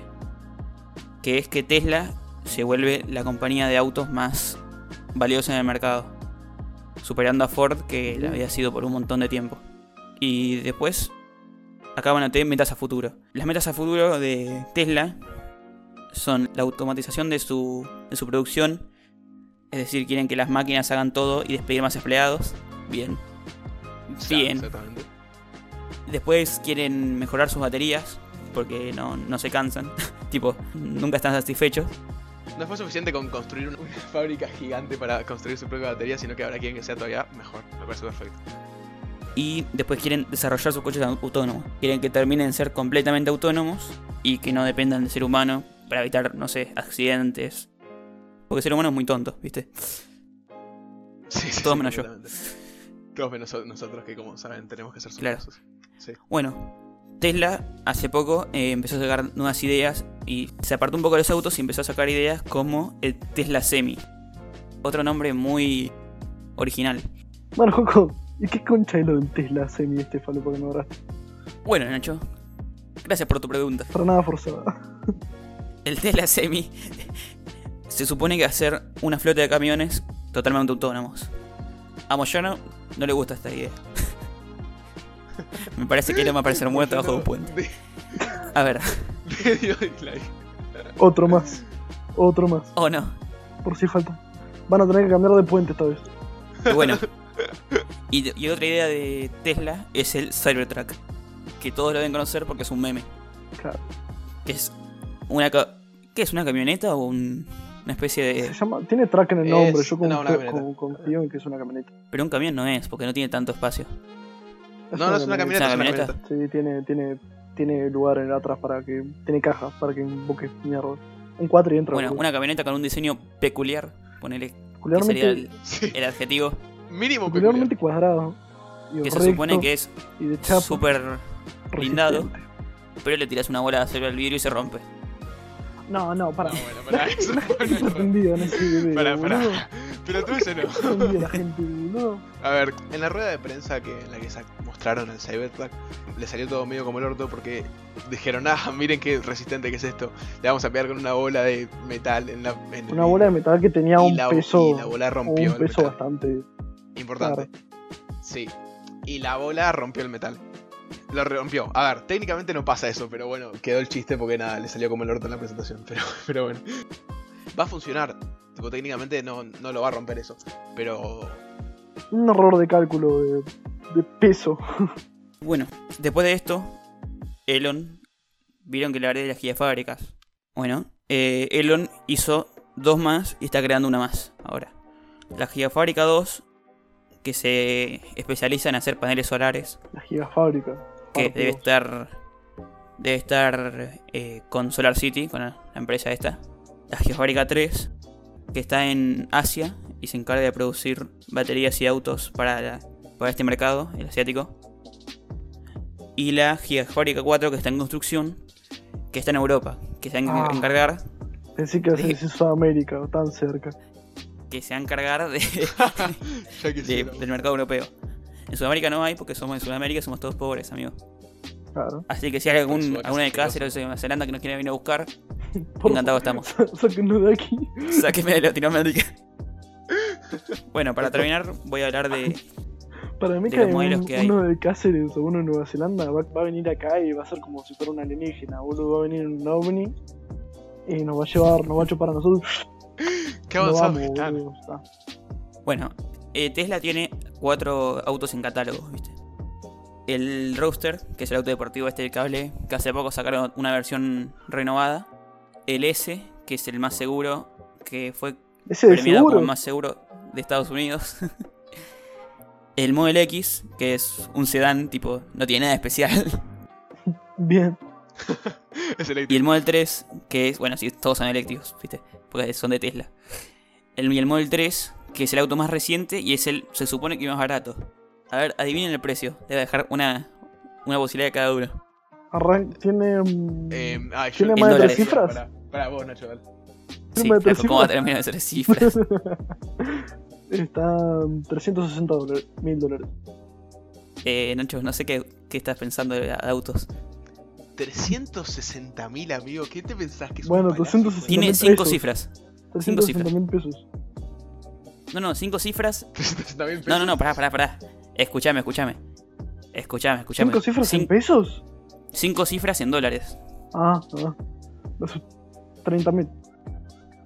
Que es que Tesla se vuelve la compañía de autos más valiosa en el mercado. Superando a Ford, que la había sido por un montón de tiempo. Y después, acá van a tener metas a futuro. Las metas a futuro de Tesla son la automatización de su, de su producción. Es decir, quieren que las máquinas hagan todo y despedir más empleados. Bien. Bien. Exactamente. Después quieren mejorar sus baterías. Porque no, no se cansan. tipo, nunca están satisfechos. No fue suficiente con construir una, una fábrica gigante para construir su propia batería, sino que ahora quieren que sea todavía mejor. Me parece perfecto. Y después quieren desarrollar sus coches au- autónomos. Quieren que terminen de ser completamente autónomos. Y que no dependan del ser humano. Para evitar, no sé, accidentes. Porque el ser humano es muy tonto, ¿viste? Sí, sí, Todos sí, menos yo. Todos menos nosotros que, como saben, tenemos que ser Claro. Sí. Bueno, Tesla hace poco eh, empezó a sacar nuevas ideas y se apartó un poco de los autos y empezó a sacar ideas como el Tesla Semi. Otro nombre muy original. Bueno, ¿y qué concha es lo del Tesla semi este falopa que me abraste? Bueno, Nacho, gracias por tu pregunta. Para nada forzada. El Tesla Semi se supone que va a ser una flota de camiones totalmente autónomos. A Moyano no le gusta esta idea. Me parece que él va a aparecer muerto bajo un puente. De- A ver. Otro más. Otro más. o no. Por si falta. Van a tener que cambiar de puente esta vez. Y bueno. Y, y otra idea de Tesla es el Cybertruck. Que todos lo deben conocer porque es un meme. Claro. Que es una... ca- ¿Qué es? ¿Una camioneta o un- una especie de...? Se llama, tiene track en el nombre. Es- Yo no, confío, confío en que es una camioneta. Pero un camión no es, porque no tiene tanto espacio. No, no es una camioneta, es una camioneta? camioneta. Sí, tiene, tiene, tiene lugar en atrás para que. Tiene caja para que invoque mierda. Un 4 y entra. Bueno, una camioneta con un diseño peculiar. Ponele que Peculiarmente, sería el, Sí. el adjetivo. Mínimo peculiarmente peculiar. cuadrado. Y Que se supone que es súper blindado. Pero le tiras una bola de acero al vidrio y se rompe. No, no, para. No, bueno, pará, eso en ese video. Pero tú eso no. La gente, boludo. A ver, en la rueda de prensa que en la que mostraron el Cybertruck, le salió todo medio como el orto porque dijeron, ah, miren qué resistente que es esto. Le vamos a pegar con una bola de metal en la. en el Una bola de metal que tenía y un la, peso. y la bola rompió un el peso bastante. Importante. Sí. Y la bola rompió el metal. Lo rompió. A ver, técnicamente no pasa eso, pero bueno, quedó el chiste porque nada, le salió como el orto en la presentación. Pero, pero bueno. Va a funcionar. Tipo, técnicamente no, no lo va a romper eso. Pero. Un error de cálculo de, de peso. Bueno, después de esto, Elon. Vieron que le hablé de las gigafábricas. Bueno, eh, Elon hizo dos más y está creando una más ahora. La Gigafábrica 2 que se especializa en hacer paneles solares, La gigafábrica. Que debe estar debe estar eh, con Solar City, con la, la empresa esta. La Geofábrica 3, que está en Asia y se encarga de producir baterías y autos para, la- para este mercado, el asiático. Y la Gigafábrica 4, que está en construcción, que está en Europa, que se va a Ah. encargar, Pensé que de- en Sudamérica, tan cerca. que se va a encargar de, de- del mercado europeo. En Sudamérica no hay, porque somos en Sudamérica somos todos pobres, amigos. Claro. Así que si hay algún, alguna de. Cáceres o de Nueva Zelanda que nos quiera venir a buscar, Por Encantado favor, estamos. Sáquenlo de aquí. sáqueme de Latinoamérica. Bueno, para terminar, voy a hablar de. Para mí De que los modelos un- que hay. uno de Cáceres o uno de Nueva Zelanda va, va a venir acá y va a ser como si fuera un alienígena, boludo. Va a venir un ovni y nos va a llevar, nos va a chupar a nosotros. Qué Nos avanzado vamos, que están. boludo. Está. Bueno, eh, Tesla tiene cuatro autos en catálogo, ¿viste? El Roadster, que es el auto deportivo este del cable, que hace poco sacaron una versión renovada. El S, que es el más seguro, que fue Ese premiado como seguro. el más seguro de Estados Unidos. el Model X, que es un sedán, tipo, no tiene nada especial. Bien. Es Y el Model 3, que es, bueno, sí, todos son eléctricos, ¿viste? Porque son de Tesla. El, y el Model 3, que es el auto más reciente y es el, se supone que más barato. A ver, adivinen el precio. Debe dejar una, una posibilidad de cada uno. Arran tiene. mm, Eh, ah, yo- ¿Tiene en más de tres cifras? Pará, pará, vos, Nacho, dale. Sí, ¿cómo va a terminar de ser cifras? Está en 360 dólares, mil dólares. eh, Nacho, no sé qué, qué estás pensando de, de autos. 360.000 amigos, ¿qué te pensás que es Bueno, un palacio? 360.000 Tiene mil cinco pesos. cifras. 360 mil pesos. No, no, cinco cifras. 360.000 pesos. No, no, no, pará, pará, pará. Escúchame, escúchame. Escúchame, escúchame. ¿Cinco cifras en Cin- pesos? cinco cifras en dólares. Ah, ah. Esos 30 mil.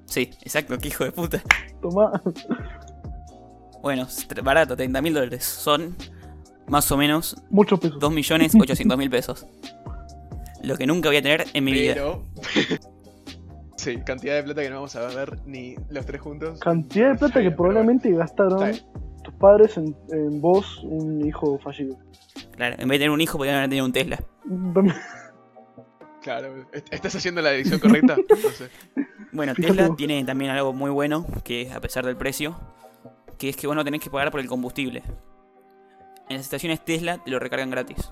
Sí, exacto, qué hijo de puta. Toma. Bueno, barato, 30 mil dólares. Son más o menos Muchos pesos. 2.800.000 pesos. Lo que nunca voy a tener en mi vida. Sí, cantidad de plata que no vamos a ver ni los tres juntos. Cantidad de plata que probablemente gastaron tus padres en, en vos, un hijo fallido. Claro, en vez de tener un hijo, podrían haber tenido un Tesla. Claro, est- ¿estás haciendo la edición correcta? No sé. Bueno, Fíjate Tesla vos. tiene también algo muy bueno, que a pesar del precio, que es que vos no tenés que pagar por el combustible. En las estaciones Tesla te lo recargan gratis.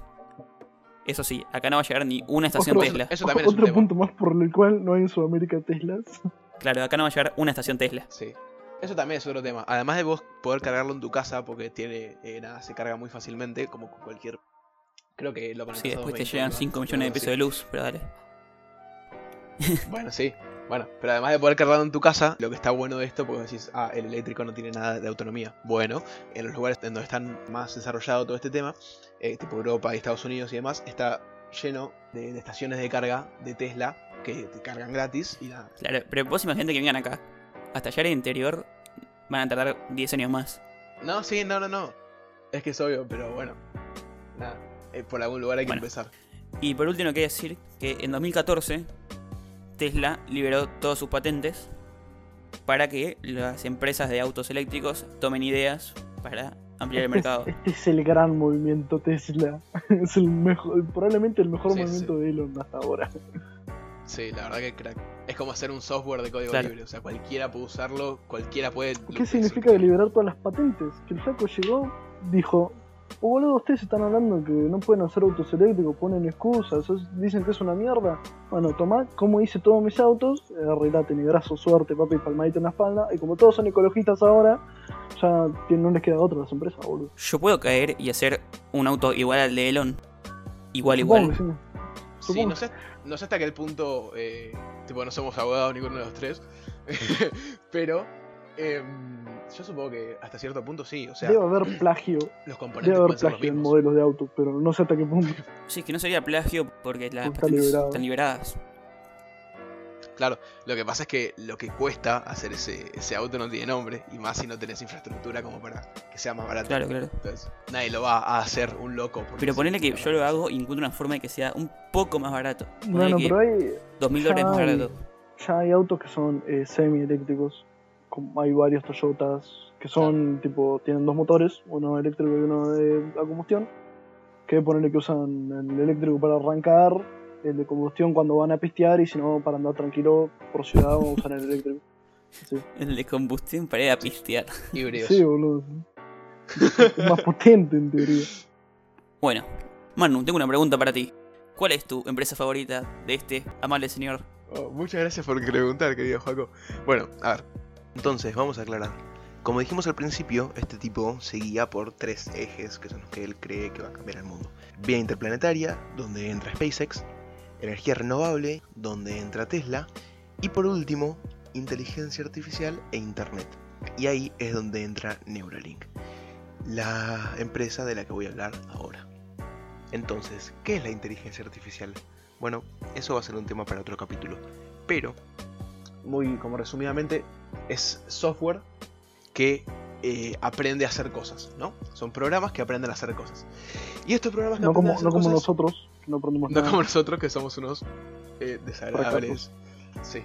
Eso sí, acá no va a llegar ni una estación Otro- Tesla. Eso también es un Otro tema. punto más por el cual no hay en Sudamérica Teslas. Claro, acá no va a llegar una estación Tesla. Sí. Eso también es otro tema. Además de vos poder cargarlo en tu casa, porque tiene. eh, nada, se carga muy fácilmente, como cualquier. Creo que lo conectas Sí, a después te 220, llegan ¿no? 5 millones de pesos de luz, pero dale. Bueno, sí. Bueno, pero además de poder cargarlo en tu casa, lo que está bueno de esto, porque decís, ah, el eléctrico no tiene nada de autonomía. Bueno, en los lugares en donde están más desarrollado todo este tema, eh, tipo Europa y Estados Unidos y demás, está lleno de, de estaciones de carga de Tesla que te cargan gratis y nada. Claro, pero vos imagínate que vengan acá. Hasta allá en el interior van a tardar 10 años más. No, sí, no, no, no. Es que es obvio, pero bueno. Nada. eh, por algún lugar hay que Bueno. empezar. Y por último quería decir que en 2014 Tesla liberó todas sus patentes para que las empresas de autos eléctricos tomen ideas para ampliar el Este es- mercado. Este es el gran movimiento Tesla. Es el mejor, probablemente el mejor Sí, movimiento de Elon hasta ahora. Sí, la verdad que crack. Es como hacer un software de código Claro. libre. O sea, cualquiera puede usarlo, cualquiera puede. ¿Qué significa liberar todas las patentes? Que el flaco llegó, dijo, oh boludo, ustedes están hablando que no pueden hacer autos eléctricos, ponen excusas, dicen que es una mierda. Bueno, tomá, como hice todos mis autos, arreglate, negrazo, suerte, papi, palmadito en la espalda, y como todos son ecologistas ahora, ya no les queda otra a las empresas, boludo. Yo puedo caer y hacer un auto igual al de Elon. Igual, igual. sí. No sé, no sé hasta qué punto. Eh, tipo, no somos abogados ninguno de los tres. pero. Em, yo supongo que hasta cierto punto sí. O sea, Debe haber plagio, los componentes debe haber plagio en modelos de autos, pero no sé hasta qué punto. Sí, es que no sería plagio porque las Está patentes liberado. están liberadas. Claro, lo que pasa es que lo que cuesta hacer ese, ese auto no tiene nombre. Y más si no tenés infraestructura como para que sea más barato. Claro, claro. Entonces, nadie lo va a hacer un loco. Pero ponele que yo lo hago y encuentro una forma de que sea un poco más barato. Ponele Bueno, que pero hay, 2000 dólares más ya hay- barato. ya hay autos que son eh, semi-eléctricos hay varios Toyotas que son tipo, tienen dos motores, uno eléctrico y uno de a combustión, que ponerle que usan el eléctrico para arrancar, el de combustión cuando van a pistear y si no para andar tranquilo por ciudad o usar el eléctrico. Sí, El de combustión para ir a pistear. Sí boludo. Es más potente en teoría. Bueno, Manu, tengo una pregunta para ti. ¿Cuál es tu empresa favorita de este amable señor? Oh, muchas gracias por preguntar, querido Joaco. Bueno, a ver. Entonces, vamos a aclarar. Como dijimos al principio, este tipo se guía por tres ejes que son los que él cree que va a cambiar el mundo. Vía interplanetaria, donde entra SpaceX, energía renovable, donde entra Tesla, y por último, inteligencia artificial e Internet. Y ahí es donde entra Neuralink, la empresa de la que voy a hablar ahora. Entonces, ¿qué es la inteligencia artificial? Bueno, eso va a ser un tema para otro capítulo. Pero, muy como resumidamente, es software que eh, aprende a hacer cosas, ¿no? Son programas que aprenden a hacer cosas. Y estos programas que No aprenden como, a hacer no como nosotros, que no aprendimos no nada. como nosotros que somos unos eh, desagradables. Sí.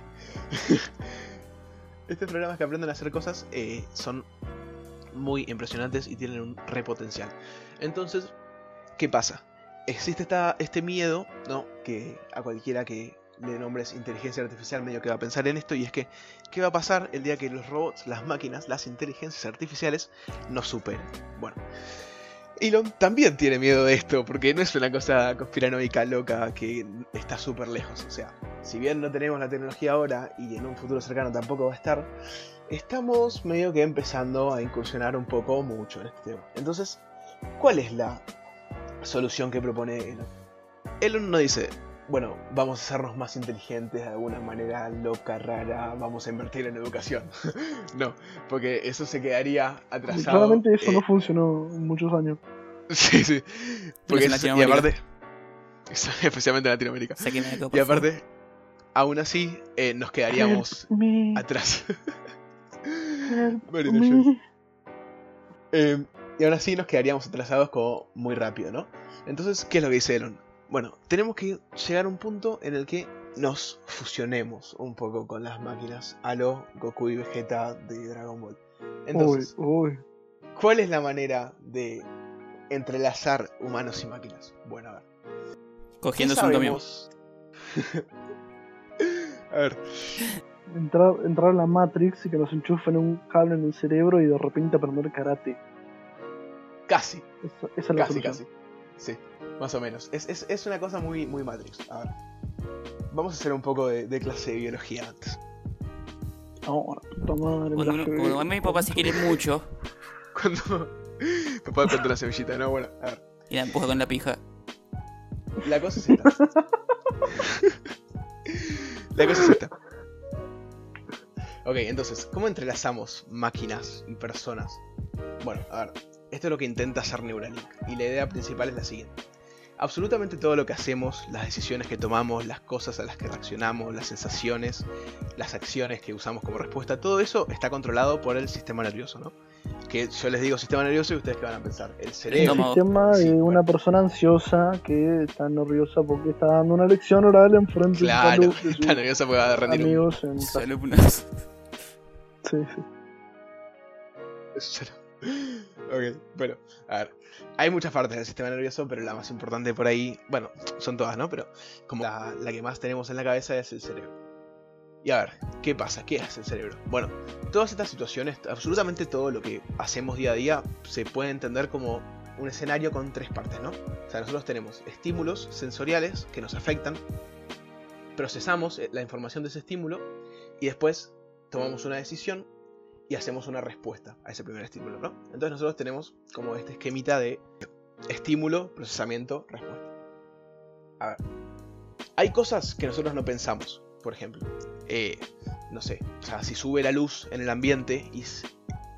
Estos programas que aprenden a hacer cosas eh, son muy impresionantes y tienen un repotencial. Entonces, ¿qué pasa? Existe esta, este miedo, ¿no? Que a cualquiera que le nombres inteligencia artificial medio que va a pensar en esto y es que, ¿qué va a pasar el día que los robots, las máquinas, las inteligencias artificiales nos superen? Bueno, Elon también tiene miedo de esto, porque no es una cosa conspiranoica loca que está súper lejos. O sea, si bien no tenemos la tecnología ahora y en un futuro cercano tampoco va a estar, estamos medio que empezando a incursionar un poco mucho en este tema. Entonces, ¿cuál es la solución que propone Elon? Elon no dice, bueno, vamos a hacernos más inteligentes de alguna manera loca, rara, vamos a invertir en educación. no, porque eso se quedaría atrasado. Claramente eso eh, no funcionó en muchos años. Sí, sí. Porque en es- y aparte. Especialmente en Latinoamérica. Y aparte, aún así, eh, nos quedaríamos Help atrás. Eh, y aún así nos quedaríamos atrasados como muy rápido, ¿no? Entonces, ¿qué es lo que dice Elon? Bueno, tenemos que llegar a un punto en el que nos fusionemos un poco con las máquinas a lo Goku y Vegeta de Dragon Ball. Entonces, Uy, uy. ¿cuál es la manera de entrelazar humanos y máquinas? Bueno, a ver. Cogiéndose ¿Qué un camión. a ver, Entrar, entrar a la Matrix y que nos enchufen un cable en el cerebro y de repente aprender karate. casi, Esa, esa es la casi, solución. casi. Sí, más o menos. Es, es- es una cosa muy, muy Matrix. A ver. Vamos a hacer un poco de, de clase de biología antes. La puta madre. Cuando, la uno- cuando a mí mi papá se quiere mucho Cuando. Papá cuenta una semillita, ¿no? Bueno, a ver. y la empuja con la pija. La cosa es esta. la cosa es esta. Ok, entonces, ¿cómo entrelazamos máquinas y personas? Bueno, a ver, esto es lo que intenta hacer Neuralink. Y la idea principal es la siguiente. Absolutamente todo lo que hacemos, las decisiones que tomamos, las cosas a las que reaccionamos, las sensaciones, las acciones que usamos como respuesta, todo eso está controlado por el sistema nervioso, ¿no? Que yo les digo sistema nervioso y ustedes qué van a pensar, el El cerebro. Estómago. sistema Sí, de bueno. una persona ansiosa que está nerviosa porque está dando una lección oral en frente Claro, de sus está nervioso porque va a rendir un amigos en clase. alumnos. Sí, sí. Ok, bueno, a ver. Hay muchas partes del sistema nervioso, pero la más importante por ahí, bueno, son todas, ¿no? Pero como la, la que más tenemos en la cabeza es el cerebro. Y a ver, ¿qué pasa? ¿Qué hace el cerebro? Bueno, todas estas situaciones, absolutamente todo lo que hacemos día a día, se puede entender como un escenario con tres partes, ¿no? O sea, nosotros tenemos estímulos sensoriales que nos afectan, procesamos eh, la información de ese estímulo y después tomamos una decisión y hacemos una respuesta a ese primer estímulo, ¿no? Entonces nosotros tenemos como este esquemita de estímulo, procesamiento, respuesta. A ver, hay cosas que nosotros no pensamos, por ejemplo, eh, no sé, o sea, si sube la luz en el ambiente y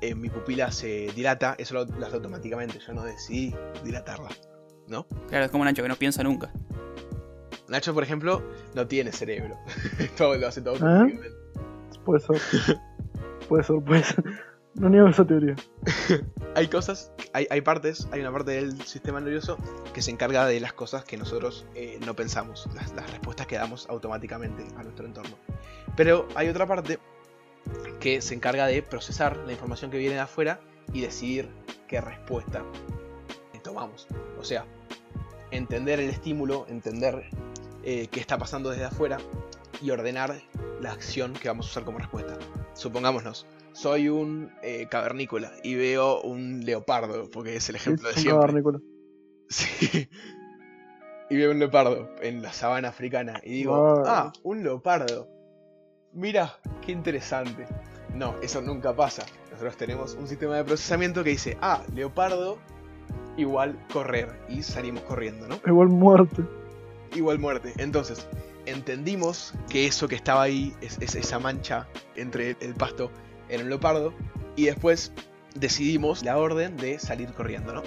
eh, mi pupila se dilata, eso lo, lo hace automáticamente, yo no decidí dilatarla, ¿no? Claro, es como Nacho que no piensa nunca. Nacho, por ejemplo, no tiene cerebro, todo lo hace todo automáticamente. Puede ser. puede ser. No niego esa teoría. hay cosas, hay, hay partes, hay una parte del sistema nervioso que se encarga de las cosas que nosotros eh, no pensamos, las, las respuestas que damos automáticamente a nuestro entorno. Pero hay otra parte que se encarga de procesar la información que viene de afuera y decidir qué respuesta tomamos. O sea, entender el estímulo, entender eh, qué está pasando desde afuera y ordenar la acción que vamos a usar como respuesta. Supongámonos, soy un eh, cavernícola y veo un leopardo, porque es el ejemplo de siempre. Cavernícola. Sí. Y veo un leopardo en la sabana africana y digo, ah, un leopardo. Mira, qué interesante. No, eso nunca pasa. Nosotros tenemos un sistema de procesamiento que dice, ah, leopardo igual correr. Y salimos corriendo, ¿no? Igual muerte. Igual muerte. Entonces, entendimos que eso que estaba ahí, es, esa mancha entre el pasto, era un leopardo. Y después decidimos la orden de salir corriendo, ¿no?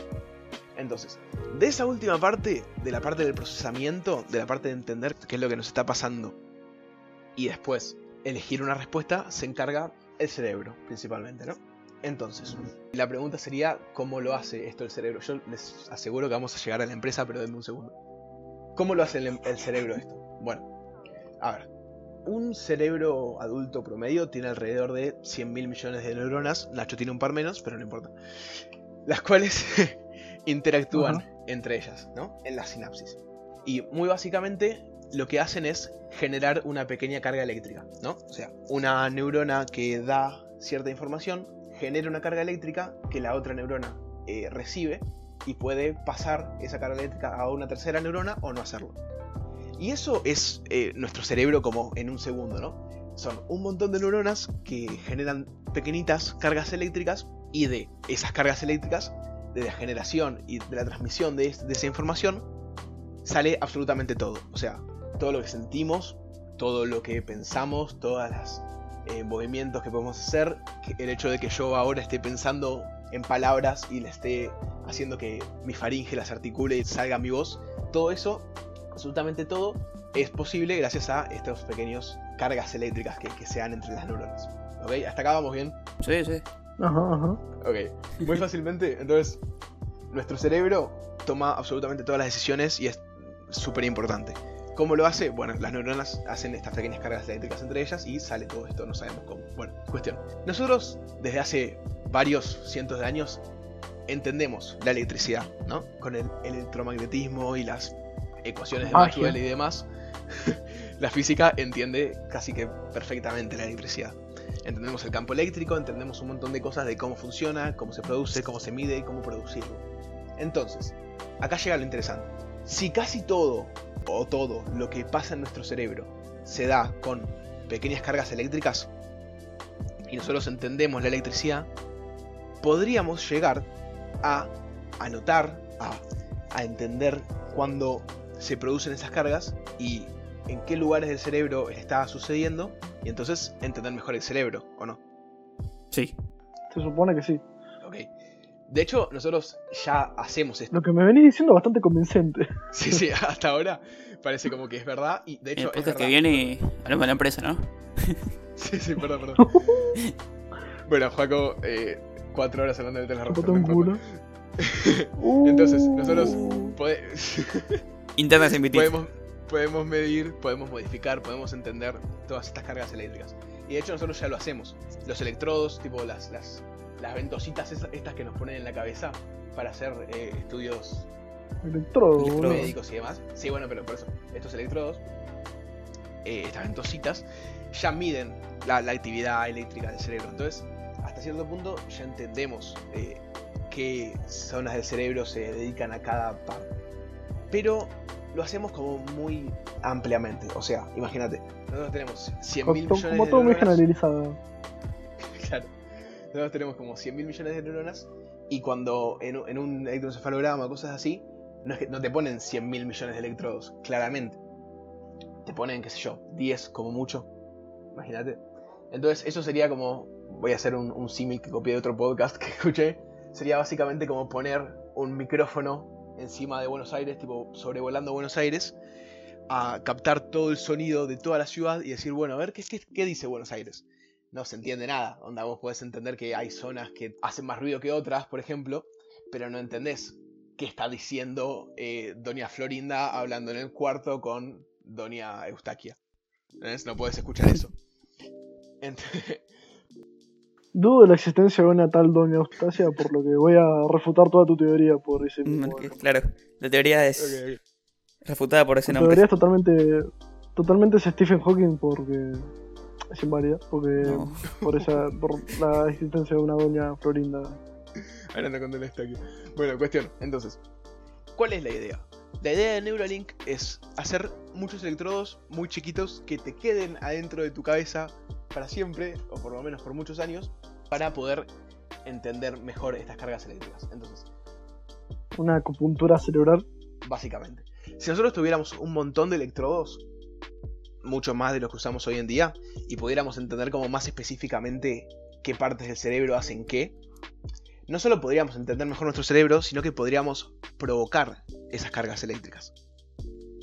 Entonces, de esa última parte, de la parte del procesamiento, de la parte de entender qué es lo que nos está pasando, y después elegir una respuesta, se encarga el cerebro, principalmente, ¿no? Entonces, la pregunta sería, ¿cómo lo hace esto el cerebro? Yo les aseguro que vamos a llegar a la empresa, pero denme un segundo. ¿Cómo lo hace el, el cerebro esto? Bueno, a ver, un cerebro adulto promedio tiene alrededor de 100.000 millones de neuronas. Nacho tiene un par menos, pero no importa. Las cuales interactúan entre ellas, ¿no? En la sinapsis. Y muy básicamente lo que hacen es generar una pequeña carga eléctrica, ¿no? O sea, una neurona que da cierta información genera una carga eléctrica que la otra neurona eh, recibe y puede pasar esa carga eléctrica a una tercera neurona o no hacerlo. Y eso es eh, nuestro cerebro como en un segundo, ¿no? Son un montón de neuronas que generan pequeñitas cargas eléctricas y de esas cargas eléctricas, de la generación y de la transmisión de, esa información, sale absolutamente todo. O sea, todo lo que sentimos, todo lo que pensamos, todos los eh, movimientos que podemos hacer, el hecho de que yo ahora esté pensando en palabras y le esté haciendo que mi faringe las articule y salga mi voz, todo eso absolutamente todo es posible gracias a estos pequeños cargas eléctricas que, se dan entre las neuronas. ¿Ok? ¿Hasta acá vamos bien? Sí, sí. Ajá, ajá. Ok. Muy fácilmente, entonces, nuestro cerebro toma absolutamente todas las decisiones y es súper importante. ¿Cómo lo hace? Bueno, las neuronas hacen estas pequeñas cargas eléctricas entre ellas y sale todo esto, no sabemos cómo. Bueno, cuestión. Nosotros, desde hace varios cientos de años, entendemos la electricidad, ¿no? Con el electromagnetismo y las ecuaciones de Maxwell y demás, la física entiende casi que perfectamente la electricidad. Entendemos el campo eléctrico, entendemos un montón de cosas de cómo funciona, cómo se produce, cómo se mide y cómo producirlo. Entonces, acá llega lo interesante. Si casi todo, o todo, lo que pasa en nuestro cerebro se da con pequeñas cargas eléctricas, y nosotros entendemos la electricidad, podríamos llegar a anotar, a, a entender cuando se producen esas cargas y en qué lugares del cerebro está sucediendo y entonces entender mejor el cerebro, ¿o no? Sí. Se supone que sí. Ok. De hecho, nosotros ya hacemos esto. Lo que me venís diciendo es bastante convincente. Sí, sí, hasta ahora parece como que es verdad. Y de hecho, el que viene hablamos de la empresa, ¿no? sí, sí, perdón, perdón. bueno, Juaco, eh, cuatro horas hablando de teléfono. Entonces, nosotros uh. podemos... Internet podemos, podemos medir, podemos modificar, podemos entender todas estas cargas eléctricas. Y de hecho nosotros ya lo hacemos. Los electrodos, tipo las, las, las ventositas estas que nos ponen en la cabeza para hacer eh, estudios electrodos médicos y demás. Sí, bueno, pero por eso, estos electrodos, eh, estas ventositas, ya miden la, actividad eléctrica del cerebro. Entonces, hasta cierto punto ya entendemos eh, qué zonas del cerebro se dedican a cada parte. Pero lo hacemos como muy ampliamente. O sea, imagínate, nosotros tenemos 100 mil millones como todo muy generalizado. claro. Nosotros tenemos como 100 mil millones de neuronas y cuando en, un electroencefalograma o cosas así, no, es que, no te ponen 100 mil millones de electrodos, claramente. Te ponen, qué sé yo, 10 como mucho. Imagínate. Entonces, eso sería como. Voy a hacer un, un símil que copié de otro podcast que escuché. Sería básicamente como poner un micrófono encima de Buenos Aires, tipo sobrevolando Buenos Aires, a captar todo el sonido de toda la ciudad y decir, bueno, a ver, ¿qué, qué, dice Buenos Aires? No se entiende nada. Onda, vos podés entender que hay zonas que hacen más ruido que otras, por ejemplo, pero no entendés qué está diciendo eh, Doña Florinda hablando en el cuarto con Doña Eustaquia. No puedes escuchar eso. Dudo de la existencia de una tal doña Eustacia, por lo que voy a refutar toda tu teoría por ese mismo. Claro, la teoría es refutada por ese Tu nombre. teoría es totalmente, totalmente es Stephen Hawking porque es inválida, porque No. por esa, por la existencia de una doña Florinda. Ahora no conté esto aquí. Bueno, cuestión. Entonces, ¿cuál es la idea? La idea de Neuralink es hacer muchos electrodos muy chiquitos que te queden adentro de tu cabeza para siempre, o por lo menos por muchos años, para poder entender mejor estas cargas eléctricas. Entonces, una acupuntura cerebral. Básicamente. Si nosotros tuviéramos un montón de electrodos, mucho más de los que usamos hoy en día, y pudiéramos entender como más específicamente qué partes del cerebro hacen qué, no solo podríamos entender mejor nuestro cerebro, sino que podríamos provocar esas cargas eléctricas.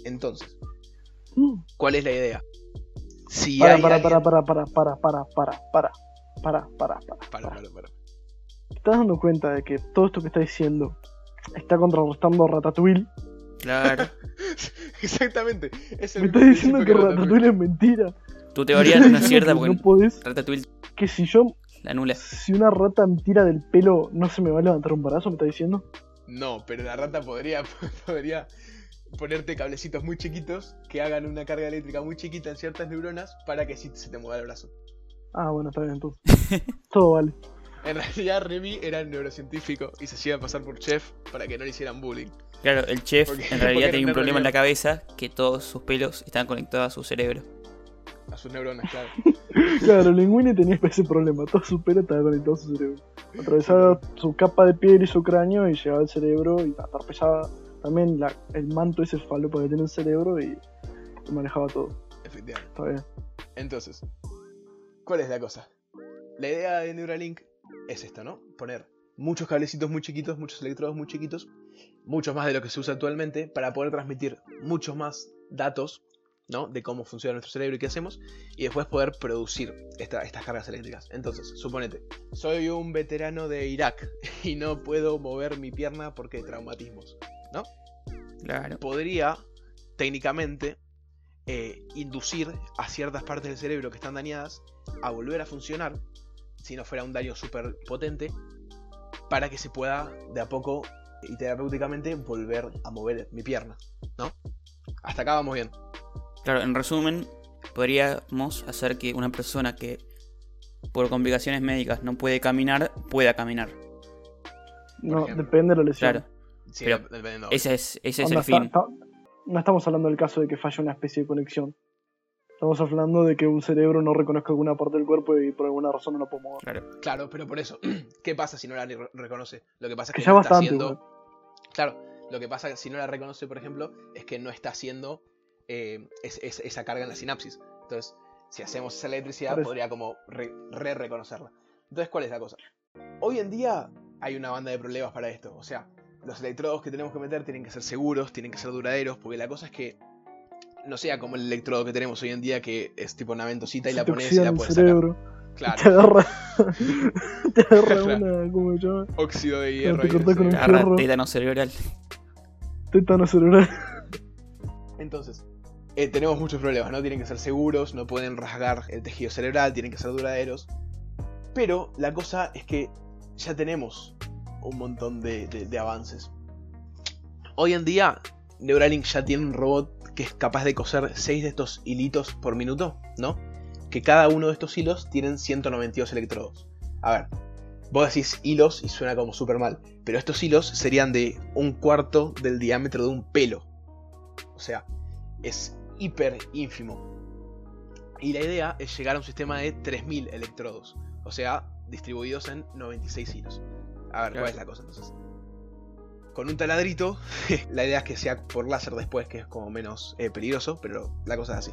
Entonces, mm. ¿cuál es la idea? Si para, hay para, para, para, para, para, para, para, para para, para, Para, para. para, para. ¿Te estás dando cuenta de que todo esto que está diciendo está contrarrestando a Ratatouille? Claro. Exactamente. Es el Me estás diciendo que principio Ratatouille es mentira. Tu teoría no es cierta que porque No podés. Ratatouille Que si yo, la anula. si una rata me tira del pelo, no se me va a levantar un brazo, me estás diciendo. No, pero la rata podría, podría ponerte cablecitos muy chiquitos que hagan una carga eléctrica muy chiquita en ciertas neuronas para que sí se te mueva el brazo. Ah, bueno, está bien, entonces. Todo vale. En realidad Remy era neurocientífico y se hacía pasar por chef para que no le hicieran bullying. Claro, el chef Porque- en realidad tenía un problema en la cabeza que todos sus pelos estaban conectados a su cerebro. A sus neuronas, claro. Claro, Linguini tenía ese problema. Todo su pelo estaba conectado a su cerebro. Atravesaba su capa de piel y su cráneo y llegaba al cerebro y atravesaba también la- el manto ese falopa que tiene el cerebro y, y manejaba todo. Efectivamente. Está bien. Entonces, ¿cuál es la cosa? La idea de Neuralink es esto, ¿no? Poner muchos cablecitos muy chiquitos, muchos electrodos muy chiquitos, muchos más de lo que se usa actualmente, para poder transmitir muchos más datos, ¿no? De cómo funciona nuestro cerebro y qué hacemos, y después poder producir esta- estas cargas eléctricas. Entonces, suponete, soy un veterano de Irak y no puedo mover mi pierna porque hay traumatismos. Claro. Podría, técnicamente, eh, inducir a ciertas partes del cerebro que están dañadas a volver a funcionar, si no fuera un daño súper potente, para que se pueda de a poco y terapéuticamente volver a mover mi pierna, ¿no? Hasta acá vamos bien. Claro, en resumen, podríamos hacer que una persona que por complicaciones médicas no puede caminar, pueda caminar. No, depende de la lesión. Claro, Sí, Pero dependiendo. ese es, ese es Onda, el fin. está- está- no estamos hablando del caso de que falle una especie de conexión. Estamos hablando de que un cerebro no reconozca alguna parte del cuerpo y por alguna razón no lo puede mover. Claro. Claro, pero por eso, ¿qué pasa si no la re- reconoce? Lo que pasa es Que que, ya no está haciendo. Claro, lo que pasa si no la reconoce, por ejemplo, es que no está haciendo eh, es- es- esa carga en la sinapsis. Entonces, si hacemos esa electricidad, podría como re- re-reconocerla. Entonces, ¿cuál es la cosa? Hoy en día hay una banda de problemas para esto. O sea, los electrodos que tenemos que meter tienen que ser seguros, tienen que ser duraderos, porque la cosa es que no sea como el electrodo que tenemos hoy en día, que es tipo una ventosita y Se la te pones y la puedes sacar. Claro, Te agarra. te agarra Claro. una. ¿Cómo se llama? óxido de te hierro. el cortás con un. Agarra tétano cerebral. Tétano cerebral. Entonces, eh, tenemos muchos problemas, ¿no? Tienen que ser seguros, no pueden rasgar el tejido cerebral, tienen que ser duraderos. Pero la cosa es que ya tenemos un montón de, de- de avances. Hoy en día, Neuralink ya tiene un robot que es capaz de coser 6 de estos hilitos por minuto, ¿no? Que cada uno de estos hilos tienen 192 electrodos. A ver, vos decís hilos y suena como súper mal, pero estos hilos serían de un cuarto del diámetro de un pelo. O sea, es hiper ínfimo. Y la idea es llegar a un sistema de 3000 electrodos. O sea, distribuidos en 96 hilos. A ver, Claro. ¿cuál es la cosa entonces? Con un taladrito, la idea es que sea por láser después, que es como menos eh, peligroso, pero la cosa es así.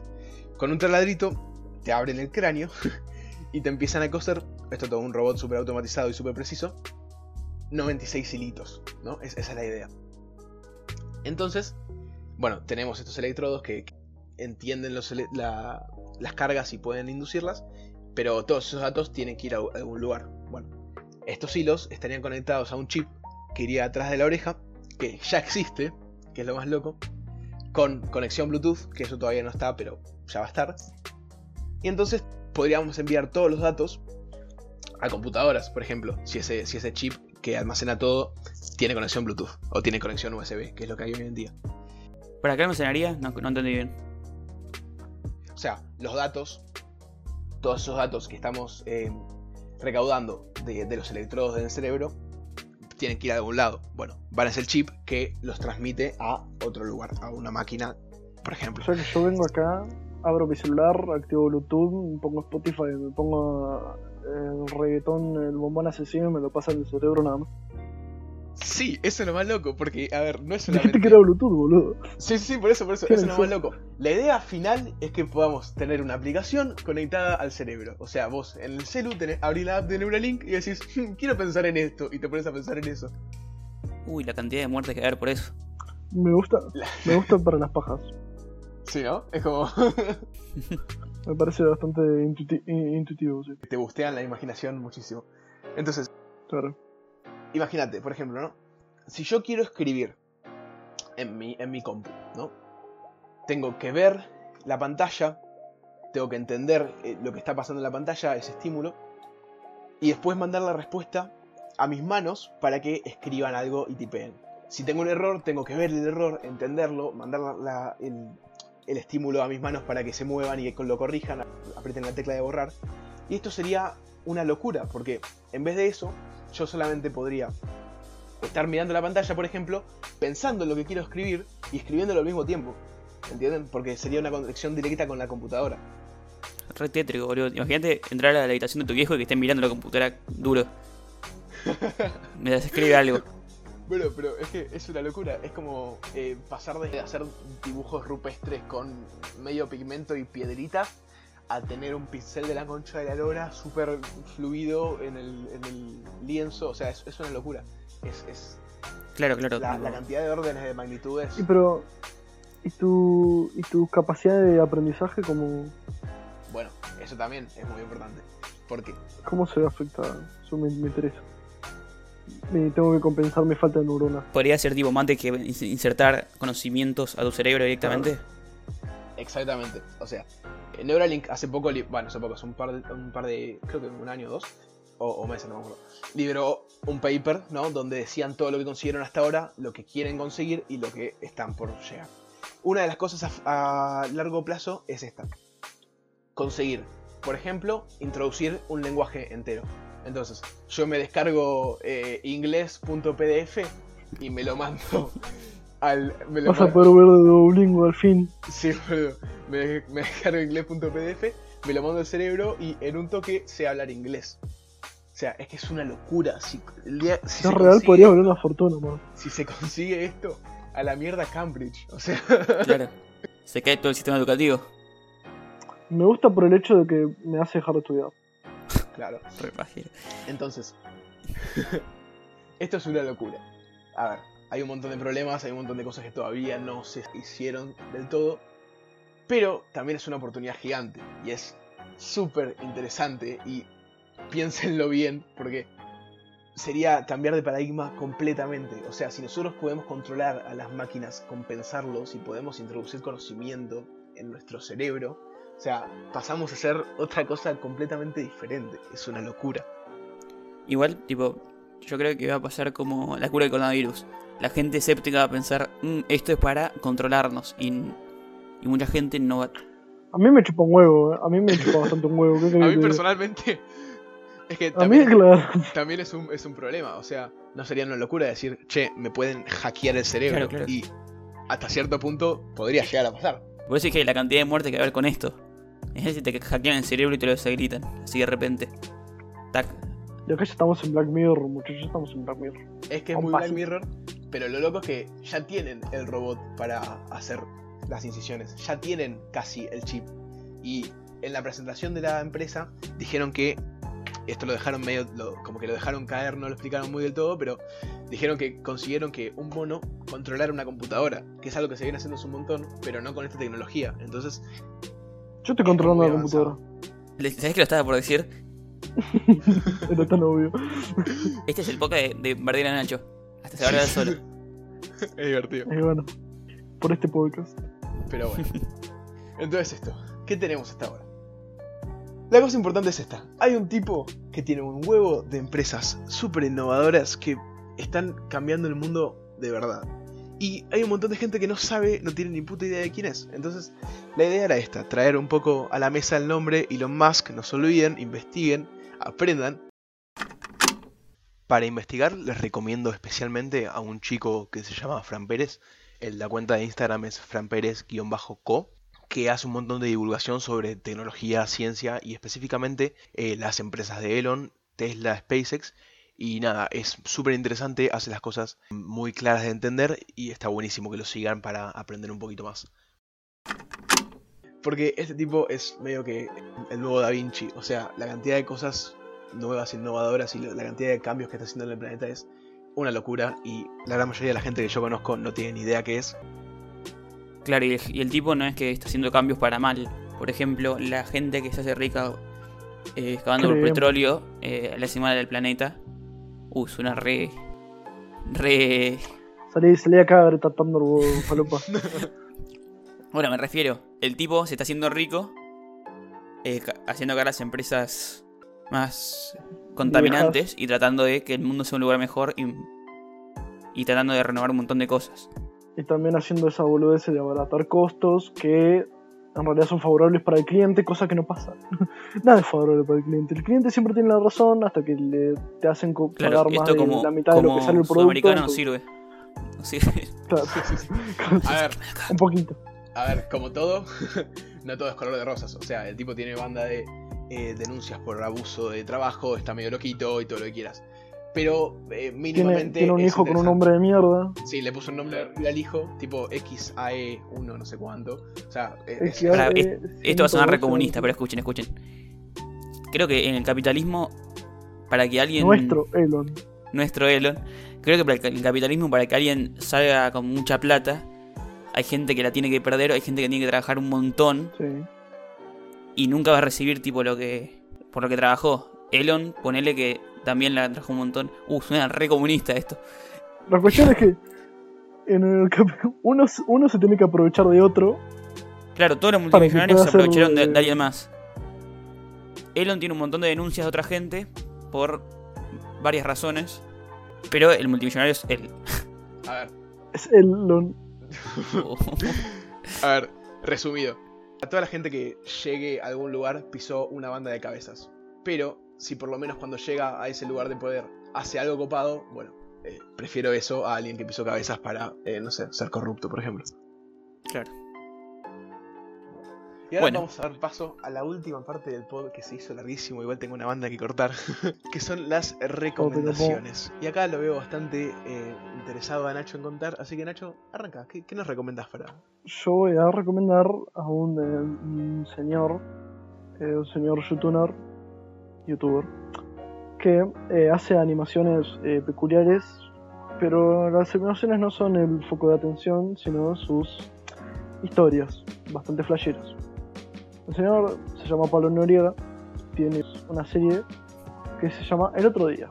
Con un taladrito te abren el cráneo y te empiezan a coser, esto es todo un robot súper automatizado y súper preciso, 96 hilitos, ¿no? Es- esa es la idea. Entonces, bueno, tenemos estos electrodos que que entienden los ele- la- las cargas y pueden inducirlas, pero todos esos datos tienen que ir a a algún lugar. Bueno, estos hilos estarían conectados a un chip que iría atrás de la oreja, que ya existe, que es lo más loco, con conexión Bluetooth, que eso todavía no está, pero ya va a estar. Y entonces podríamos enviar todos los datos a computadoras, por ejemplo, si ese, si ese chip que almacena todo tiene conexión Bluetooth o tiene conexión USB, que es lo que hay hoy en día. ¿Para qué almacenaría? No, no entendí bien. O sea, los datos, todos esos datos que estamos eh, recaudando de, de los electrodos del cerebro, tienen que ir a algún lado. Bueno, van a ser chip que los transmite a otro lugar, a una máquina, por ejemplo. O sea que yo vengo acá, abro mi celular, activo Bluetooth, pongo Spotify, me pongo eh, el reggaetón, el bombón asesino y me lo pasa en el cerebro nada más. Sí, eso es lo más loco, porque, a ver, no es Dijiste solamente... que era Bluetooth, boludo. Sí, sí, por eso, por eso, ¿Qué eso es lo más loco. La idea final es que podamos tener una aplicación conectada al cerebro. O sea, vos en el celu tenés, abrís la app de Neuralink y decís, "Hmm, quiero pensar en esto, y te pones a pensar en eso. Uy, la cantidad de muertes que va a haber por eso. Me gusta, me gusta para las pajas. Sí, ¿no? Es como... Me parece bastante intuiti- in- intuitivo, sí. te bustean la imaginación muchísimo. Entonces, Claro. Imagínate, por ejemplo, ¿no? Si yo quiero escribir en mi, en mi compu, ¿no? Tengo que ver la pantalla, tengo que entender eh, lo que está pasando en la pantalla, ese estímulo, y después mandar la respuesta a mis manos para que escriban algo y tipeen. Si tengo un error, tengo que ver el error, entenderlo, mandar el, el estímulo a mis manos para que se muevan y que lo corrijan, aprieten la tecla de borrar. Y esto sería una locura, porque en vez de eso, yo solamente podría estar mirando la pantalla, por ejemplo, pensando en lo que quiero escribir y escribiéndolo al mismo tiempo. ¿Entienden? Porque sería una conexión directa con la computadora. Re tétrico, boludo. Imagínate entrar a la habitación de tu viejo y que estén mirando la computadora duro. Mientras escribe algo. Bueno, pero es que es una locura. Es como eh, pasar de hacer dibujos rupestres con medio pigmento y piedritas a tener un pincel de la concha de la lora súper fluido en el, en el lienzo. O sea, es, es una locura. Es, es Claro, claro. la, cantidad de órdenes de magnitudes. Y pero. ¿Y tu, ¿Y tu capacidad de aprendizaje cómo, Bueno, eso también es muy importante. Porque cómo se ve afectada? Eso me, me interesa. Tengo que compensar mi falta de neuronas. Podría ser tipo más de que ins- insertar conocimientos a tu cerebro directamente. Exactamente. O sea, Neuralink hace poco, bueno, hace poco, hace un par de, un par de creo que un año o dos, o, o meses, no me acuerdo, liberó un paper, ¿no? Donde decían todo lo que consiguieron hasta ahora, lo que quieren conseguir y lo que están por llegar. Una de las cosas a, a largo plazo es esta. Conseguir, por ejemplo, introducir un lenguaje entero. Entonces, yo me descargo eh, inglés.pdf y me lo mando al... Me lo Vas a poder ver de Duolingo al fin. Sí, boludo. Me, me descargo inglés.pdf, me lo mando al cerebro y en un toque sé hablar inglés. O sea, es que es una locura. Si, el día- si Si se es real, consigue- podría valer una fortuna, man. Si se consigue esto, a la mierda Cambridge. O sea, Claro. Se cae todo el sistema educativo. Me gusta por el hecho de que me hace dejar de estudiar. claro. Entonces, esto es una locura. A ver, hay un montón de problemas, hay un montón de cosas que todavía no se hicieron del todo. Pero también es una oportunidad gigante y es súper interesante y piénsenlo bien porque sería cambiar de paradigma completamente. O sea, si nosotros podemos controlar a las máquinas, compensarlos y podemos introducir conocimiento en nuestro cerebro, o sea, pasamos a ser otra cosa completamente diferente. Es una locura. Igual, tipo, yo creo que va a pasar como la cura del coronavirus. La gente escéptica va a pensar, "Mm, esto es para controlarnos. Y, y mucha gente no va. A mí me chupa un huevo, eh. a mí me chupa bastante un huevo. ¿qué querés A mí personalmente es que A mí, también, claro. también es, un, es un problema. O sea, no sería una locura decir, che, me pueden hackear el cerebro. Claro, claro. Y hasta cierto punto podría llegar a pasar. Por eso es que la cantidad de muertes que va a haber con esto. Es si te hackean el cerebro y te lo deshabilitan. Así de repente. Tac. Y acá ya estamos en Black Mirror, muchachos, ya estamos en Black Mirror. Es que es muy Black. Mirror, pero lo loco es que ya tienen el robot para hacer las incisiones. Ya tienen casi el chip. Y en la presentación de la empresa dijeron que esto lo dejaron medio, lo- como que lo dejaron caer, no lo explicaron muy del todo, pero dijeron que consiguieron que un mono controlara una computadora, que es algo que se viene haciendo hace un montón, pero no con esta tecnología. Entonces, Yo estoy controlando la computadora. ¿Sabes que lo estaba por decir? Era tan obvio. Este es el poca de, de Bardera Nacho. Se va a solo. es divertido. Y bueno, por este podcast. Pero bueno. Entonces esto, ¿qué tenemos hasta ahora? La cosa importante es esta. Hay un tipo que tiene un huevo de empresas súper innovadoras que están cambiando el mundo de verdad. Y hay un montón de gente que no sabe, no tiene ni puta idea de quién es. Entonces, la idea era esta, traer un poco a la mesa el nombre Elon Musk, no se olviden, investiguen, aprendan. Para investigar les recomiendo especialmente a un chico que se llama Fran Pérez. El, la cuenta de Instagram es franpérez-co que hace un montón de divulgación sobre tecnología, ciencia y específicamente eh, las empresas de Elon, Tesla, SpaceX. Y nada, es súper interesante, hace las cosas muy claras de entender y está buenísimo que lo sigan para aprender un poquito más. Porque este tipo es medio que el nuevo Da Vinci, o sea, la cantidad de cosas nuevas, innovadoras y la cantidad de cambios que está haciendo en el planeta es una locura y la gran mayoría de la gente que yo conozco no tiene ni idea qué es. Claro, y el, y el tipo no es que está haciendo cambios para mal. Por ejemplo, la gente que se hace rica eh, excavando por petróleo eh, a la cima del planeta. Uh, suena re. re. Salí, salí acá Thunderbolt, falopa. Bueno, me refiero, el tipo se está haciendo rico, eh, haciendo acá las empresas más contaminantes y tratando de que el mundo sea un lugar mejor y, y tratando de renovar un montón de cosas. y también haciendo esa boludez de abaratar costos que en realidad son favorables para el cliente, cosa que no pasa. Nada es favorable para el cliente. El cliente siempre tiene la razón hasta que le, te hacen co- Claro, pagar más de como, la mitad de lo que sale el producto. sudamericano no entonces- sirve. No sirve. claro, A ver, un poquito. a ver, como todo, no todo es color de rosas. O sea, el tipo tiene banda de eh, denuncias por abuso de trabajo, está medio loquito y todo lo que quieras. Pero eh, mínimamente. tiene un hijo con un nombre de mierda. Sí, le puso un nombre al hijo, tipo XAE1, no sé cuánto. O sea, es- Es es- que, Pará, eh, Esto va a sonar 112, re comunista, pero escuchen, escuchen. Creo que en el capitalismo, para que alguien. Nuestro Elon. nuestro Elon. Creo que para el capitalismo, para que alguien salga con mucha plata, hay gente que la tiene que perder, hay gente que tiene que trabajar un montón Sí. Y nunca va a recibir tipo lo que por lo que trabajó. Elon, ponele que también la trajo un montón. Uh, suena re comunista esto. La cuestión es que en el uno, uno se tiene que aprovechar de otro. Claro, todos los multimillonarios se aprovecharon de alguien más. Elon tiene un montón de denuncias de otra gente por varias razones, pero el multimillonario es él. A ver, Es Elon. a ver, resumido. A toda la gente que llegue a algún lugar pisó una banda de cabezas. Pero, si por lo menos cuando llega a ese lugar de poder hace algo copado, bueno, eh, prefiero eso a alguien que pisó cabezas para, eh, no sé, ser corrupto, por ejemplo. claro. Y ahora Bueno. vamos a dar paso a la última parte del pod que se hizo larguísimo, igual tengo una banda que cortar, que son las recomendaciones. Y acá lo veo bastante eh, interesado a Nacho en contar, así que Nacho, arranca, ¿qué, qué nos recomendás para...? Yo voy a recomendar a un, eh, un señor, eh, un señor youtuber, youtuber que hace animaciones eh, peculiares, pero las animaciones no son el foco de atención, sino sus historias, bastante flasheras. El señor se llama Pablo Noriega, tiene una serie que se llama El otro día.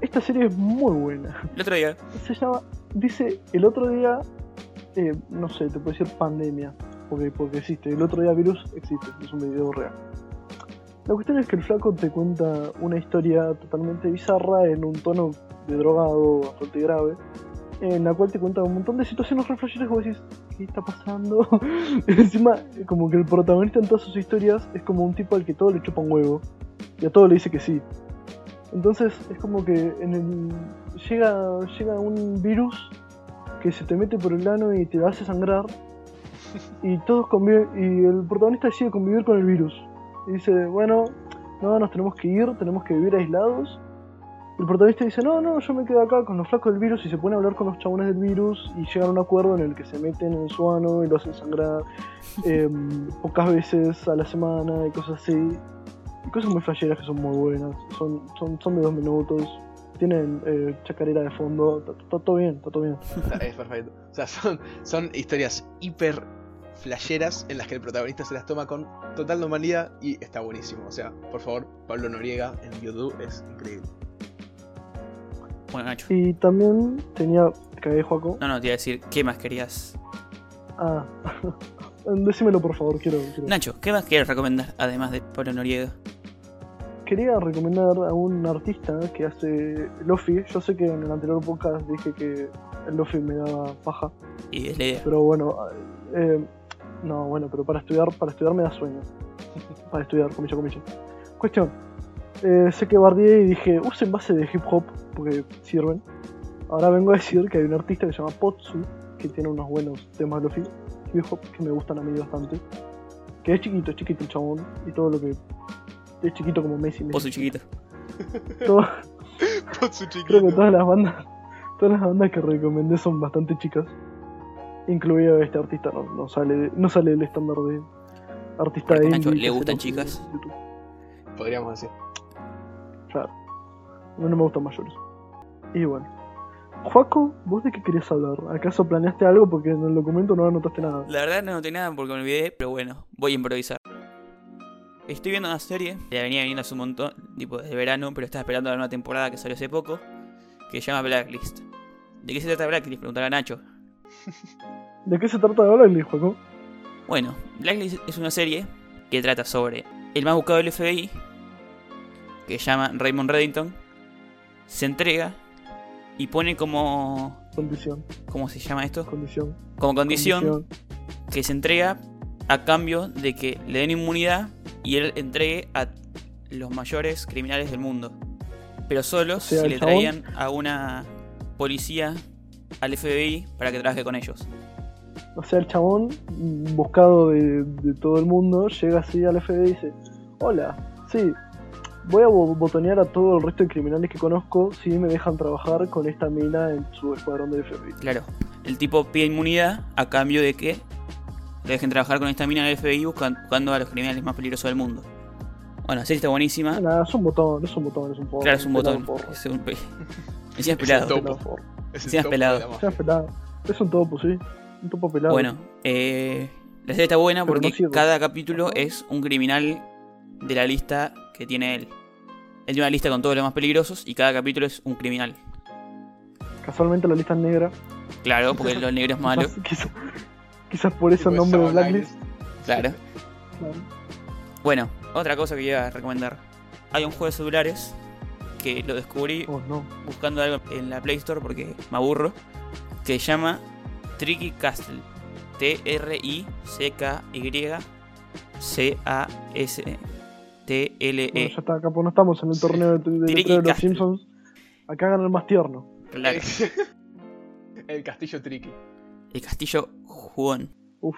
Esta serie es muy buena. El otro día, Se llama, dice, el otro día, eh, no sé, te puedo decir pandemia, porque, porque existe. El otro día virus existe, es un video real. La cuestión es que el flaco te cuenta una historia totalmente bizarra en un tono de drogado bastante grave, en la cual te cuenta un montón de situaciones reflexiones como decís, ¿qué está pasando? Encima, como que el protagonista en todas sus historias es como un tipo al que todo le chupa un huevo, y a todo le dice que sí. Entonces es como que en el, llega, llega un virus que se te mete por el ano y te hace sangrar y todos conviven, y el protagonista decide convivir con el virus. Y dice, bueno, no, nos tenemos que ir, tenemos que vivir aislados. El protagonista dice, no, no, yo me quedo acá con los flacos del virus y se pone a hablar con los chabones del virus y llegan a un acuerdo en el que se meten en su ano y lo hacen sangrar em, pocas veces a la semana y cosas así. Y cosas muy flasheras que son muy buenas. Son, son, son de dos minutos. Tienen eh, chacarera de fondo. Está todo bien, está todo bien. Es perfecto. O sea, son, son historias hiper flasheras en las que el protagonista se las toma con total normalidad y está buenísimo. O sea, por favor, Pablo Noriega en YouTube es increíble. Bueno, Nacho. Y también tenía. Cagué, Joaco. No, no, te iba a decir, ¿qué más querías? Ah. Decímelo por favor, quiero. quiero. Nacho, ¿qué más quieres recomendar además de Pablo Noriega? Quería recomendar a un artista que hace Lofi. Yo sé que en el anterior podcast dije que el Lofi me daba paja. Y es la idea. Pero bueno, eh, no, bueno, pero para estudiar, para estudiar me da sueño. para estudiar, comilla, comilla. Cuestión. Eh, sé que bardeé y dije, usen base de hip hop porque sirven. Ahora vengo a decir que hay un artista que se llama Potsu, que tiene unos buenos temas de hip hop que me gustan a mí bastante. Que es chiquito, es chiquito el chabón y todo lo que. Es chiquito como Messi. Messi. Pozo chiquito. Todo- Potsu chiquito. creo que todas las bandas, todas las bandas que recomendé son bastante chicas. Incluido este artista, no, no sale, no sale el estándar de artista de Nacho, indie ¿le gustan chicas? YouTube. Podríamos decir. Claro. No, no me gustan mayores. Y bueno. Juaco, ¿vos de qué querías hablar? ¿Acaso planeaste algo? Porque en el documento no anotaste nada. La verdad no noté nada porque me olvidé, pero bueno, voy a improvisar. Estoy viendo una serie, la venía viendo hace un montón, tipo desde verano, pero estaba esperando la nueva temporada que salió hace poco, que se llama Blacklist. ¿De qué se trata Blacklist? Preguntará Nacho. ¿De qué se trata hablar, Juaco? Bueno, Blacklist es una serie que trata sobre el más buscado del FBI, que se llama Raymond Reddington, se entrega y pone como... Condición, ¿Cómo se llama esto? condición. Como condición que se entrega a cambio de que le den inmunidad y él entregue a los mayores criminales del mundo. Pero solo sea, si le chabón- traían a una policía al FBI para que trabaje con ellos. O sea, el chabón, buscado de, de todo el mundo, llega así al FBI y dice: Hola, sí, voy a bo- botonear a todo el resto de criminales que conozco si me dejan trabajar con esta mina en su escuadrón del FBI. Claro, el tipo pide inmunidad a cambio de que le dejen trabajar con esta mina del FBI buscan- buscando a los criminales más peligrosos del mundo. Bueno, la serie está buenísima. Nada, es un botón, es un botón, es un porro. Claro, es un botón. porro. Es un pe- Encima es Es pelado. el. Es Sí, has pelado. de mafia. sea, pelado. Es un topo, sí. Un topo pelado. Bueno, eh, la serie está buena Pero porque no cada capítulo es un criminal de la lista que tiene él. Él tiene una lista con todos los más peligrosos y cada capítulo es un criminal. Casualmente la lista es negra. Claro, porque los negros es malo. Quizás, quizás- quizás por eso el nombre de Blacklist. Claro. Claro. Bueno, otra cosa que iba a recomendar. Hay un juego de celulares que lo descubrí Oh, no. buscando algo en la Play Store porque me aburro. Que se llama Tricky Castle. T-R-I-C-K-Y-C-A-S-T-L-E. Bueno, ya está, acá pues no estamos en el torneo de, de de los. Simpsons. Acá gana el más tierno. Claro. El castillo tricky. El castillo jugón. Uf,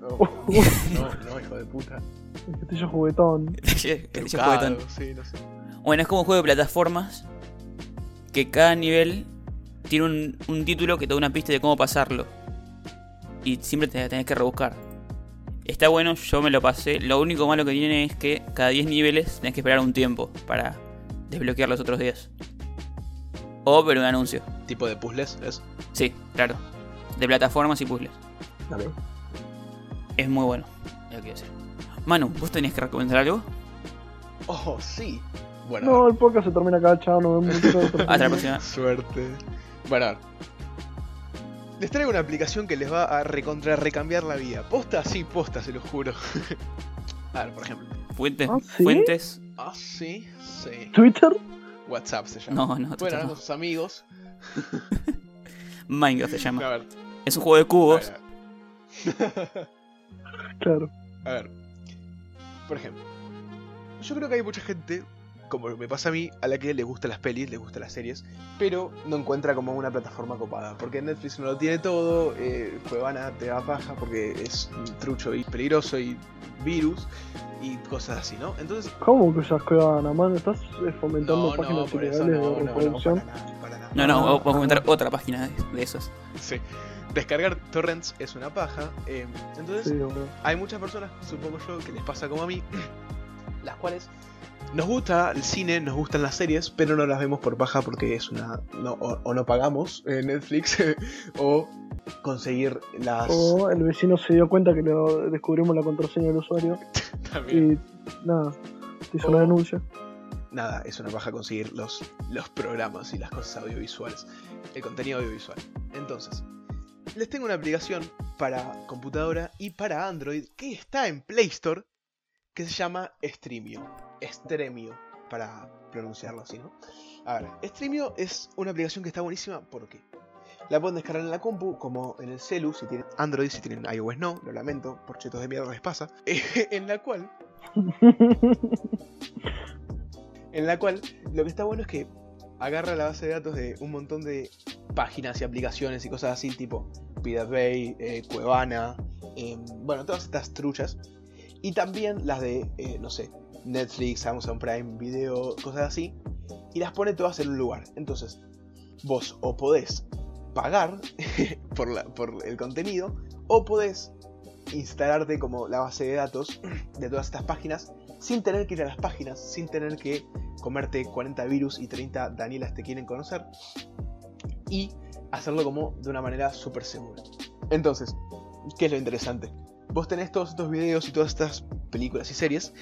No, Uf. no, no, hijo de puta. el castillo juguetón. El castillo Trucado, juguetón. sí, no sé. Bueno, es como un juego de plataformas que cada nivel tiene un, un título que te da una pista de cómo pasarlo. Y siempre te tenés que rebuscar. Está bueno, yo me lo pasé. Lo único malo que tiene es que cada 10 niveles tenés que esperar un tiempo para desbloquear los otros 10. O ver un anuncio. Tipo de puzzles, ¿es? Sí, claro. De plataformas y puzzles. Dale. Es muy bueno. Es lo que quiero decir. Manu, ¿vos tenías que recomendar algo? Oh, sí. Bueno, No, el podcast se termina acá, chao, nos vemos. Hasta la próxima. Suerte. Bueno, a ver. Les traigo una aplicación que les va a recontra recambiar la vida. Posta, sí, posta, se lo juro. a ver, por ejemplo. Fuentes. ¿Ah, sí? Fuentes. Ah, sí, sí. Twitter. WhatsApp se llama. No, no, Pueden Twitter hablar no. con sus amigos. Minecraft se A llama. ver. Es un juego de cubos. A ver. Claro. A ver. Por ejemplo. Yo creo que hay mucha gente, como me pasa a mí, a la que le gustan las pelis, le gustan las series, pero no encuentra como una plataforma copada. Porque Netflix no lo tiene todo, eh, Cuevana te da paja porque es trucho y peligroso y virus y cosas así, ¿no? Entonces, ¿Cómo que usas Cuevana, mano? ¿Estás eh, fomentando no, no, páginas por eso no, de no, no, reproducción? para nada, para nada. No, no, Ah, vamos a comentar ah. otra página de, de esos. Sí. Descargar torrents es una paja. eh, entonces, Sí, hay muchas personas, supongo yo, que les pasa como a mí, las cuales nos gusta el cine, nos gustan las series, pero no las vemos por paja porque es una. No, o, o no pagamos eh, Netflix, o conseguir las. O el vecino se dio cuenta que lo descubrimos la contraseña del usuario También. y nada, te hizo O- una denuncia. Nada, es una paja conseguir los, los programas y las cosas audiovisuales, el contenido audiovisual. Entonces, les tengo una aplicación para computadora y para Android que está en Play Store que se llama Streamio. Stremio, para pronunciarlo así, ¿no? A ver, Streamio es una aplicación que está buenísima porque la pueden descargar en la compu, como en el celu, si tienen Android, si tienen iOS no, lo lamento, por chetos de mierda les pasa, en la cual en la cual lo que está bueno es que agarra la base de datos de un montón de páginas y aplicaciones y cosas así, tipo Pirate Bay, eh, Cuevana, em, bueno, todas estas truchas. Y también las de, eh, no sé, Netflix, Amazon Prime Video, cosas así. Y las pone todas en un lugar. Entonces, vos o podés pagar por, la- por el contenido, o podés instalarte como la base de datos de todas estas páginas sin tener que ir a las páginas, sin tener que comerte 40 virus y 30 Danielas te quieren conocer y hacerlo como de una manera súper segura. Entonces, ¿qué es lo interesante? Vos tenés todos estos videos y todas estas películas y series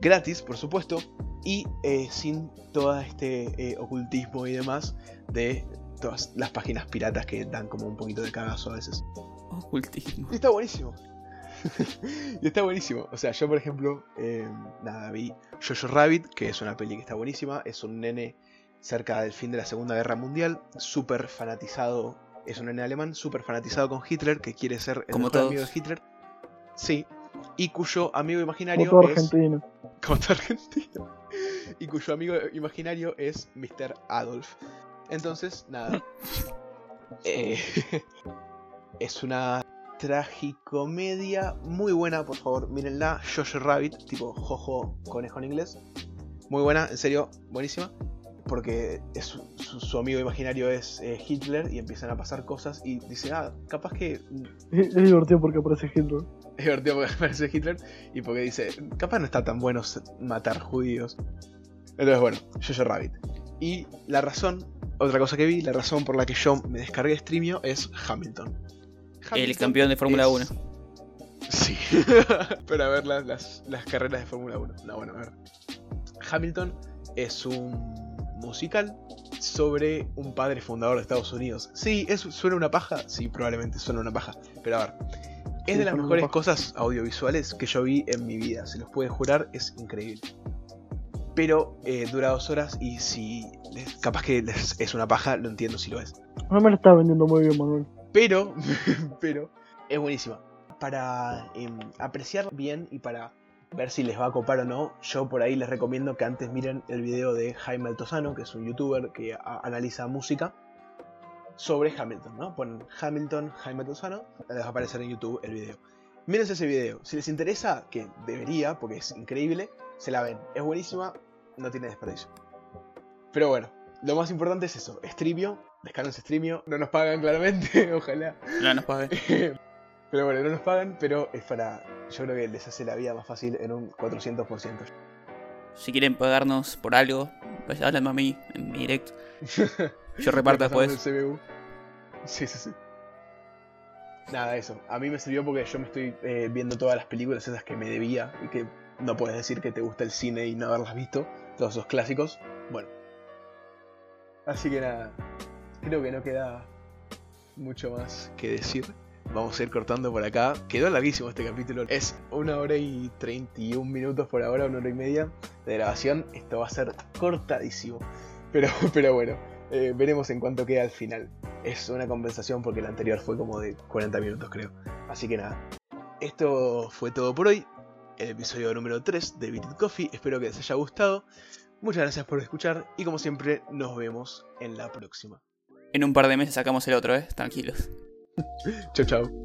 gratis, por supuesto, y eh, sin todo este eh, ocultismo y demás de todas las páginas piratas que dan como un poquito de cagazo a veces. Ocultismo. Y está buenísimo. y está buenísimo. O sea, yo por ejemplo, eh, nada, vi Jojo Rabbit, que es una peli que está buenísima. Es un nene cerca del fin de la Segunda Guerra Mundial, súper fanatizado. Es un nene alemán, súper fanatizado con Hitler, que quiere ser el Como mejor amigo de Hitler. Sí. Y cuyo amigo Como imaginario todo es. argentino. Como todo argentino. Y cuyo amigo imaginario es Mr. Adolf. Entonces, nada. Eh, es una tragicomedia muy buena, por favor, mírenla. Jojo Rabbit, tipo Jojo Conejo en inglés. Muy buena, en serio, buenísima. Porque es su, amigo imaginario es eh, Hitler y empiezan a pasar cosas y dice, ah, capaz que es divertido porque aparece Hitler. es divertido porque aparece Hitler y porque dice, capaz no está tan bueno matar judíos. Entonces, bueno, Jojo Rabbit. Y la razón, otra cosa que vi, la razón por la que yo me descargué Streamio es Hamilton. El campeón de Fórmula es- 1. Sí, para ver las, las, las carreras de Fórmula 1. No, bueno, a ver. Hamilton es un musical sobre un padre fundador de Estados Unidos. Sí, ¿es, ¿suena una paja? Sí, probablemente suena una paja. Pero a ver, es de las mejores cosas audiovisuales que yo vi en mi vida. Se los puede jurar, es increíble. Pero eh, dura dos horas y si capaz que les- es una paja, lo entiendo si lo es. No me la está vendiendo muy bien, Manuel. Pero, pero, es buenísima. Para em, apreciar bien y para ver si les va a copar o no, yo por ahí les recomiendo que antes miren el video de Jaime Altozano, que es un youtuber que analiza música sobre Hamilton, ¿no? Ponen Hamilton, Jaime Altozano, les va a aparecer en YouTube el video. Mírense ese video. Si les interesa, que debería, porque es increíble, se la ven. Es buenísima, no tiene desperdicio. Pero bueno, lo más importante es eso. Streamio, descarguen Streamio, no nos pagan claramente, ojalá. No nos pague. Pero bueno, no nos pagan, pero es para. Yo creo que les hace la vida más fácil en un 400%. Si quieren pagarnos por algo, pues háblenme a mí en mi directo. Yo reparto después. Sí, sí, sí. Nada, eso. A mí me sirvió porque yo me estoy eh, viendo todas las películas esas que me debía y que no puedes decir que te gusta el cine y no haberlas visto. Todos esos clásicos. Bueno. Así que nada. Creo que no queda mucho más que decir. Vamos a ir cortando por acá. Quedó larguísimo este capítulo. Es una hora y 31 minutos por ahora, una hora y media de grabación. Esto va a ser cortadísimo. Pero, pero bueno, eh, veremos en cuánto queda al final. Es una compensación porque la anterior fue como de 40 minutos, creo. Así que nada. Esto fue todo por hoy. El episodio número 3 de Beat It Coffee. Espero que les haya gustado. Muchas gracias por escuchar y como siempre nos vemos en la próxima. En un par de meses sacamos el otro, ¿eh? Tranquilos. Chau chau.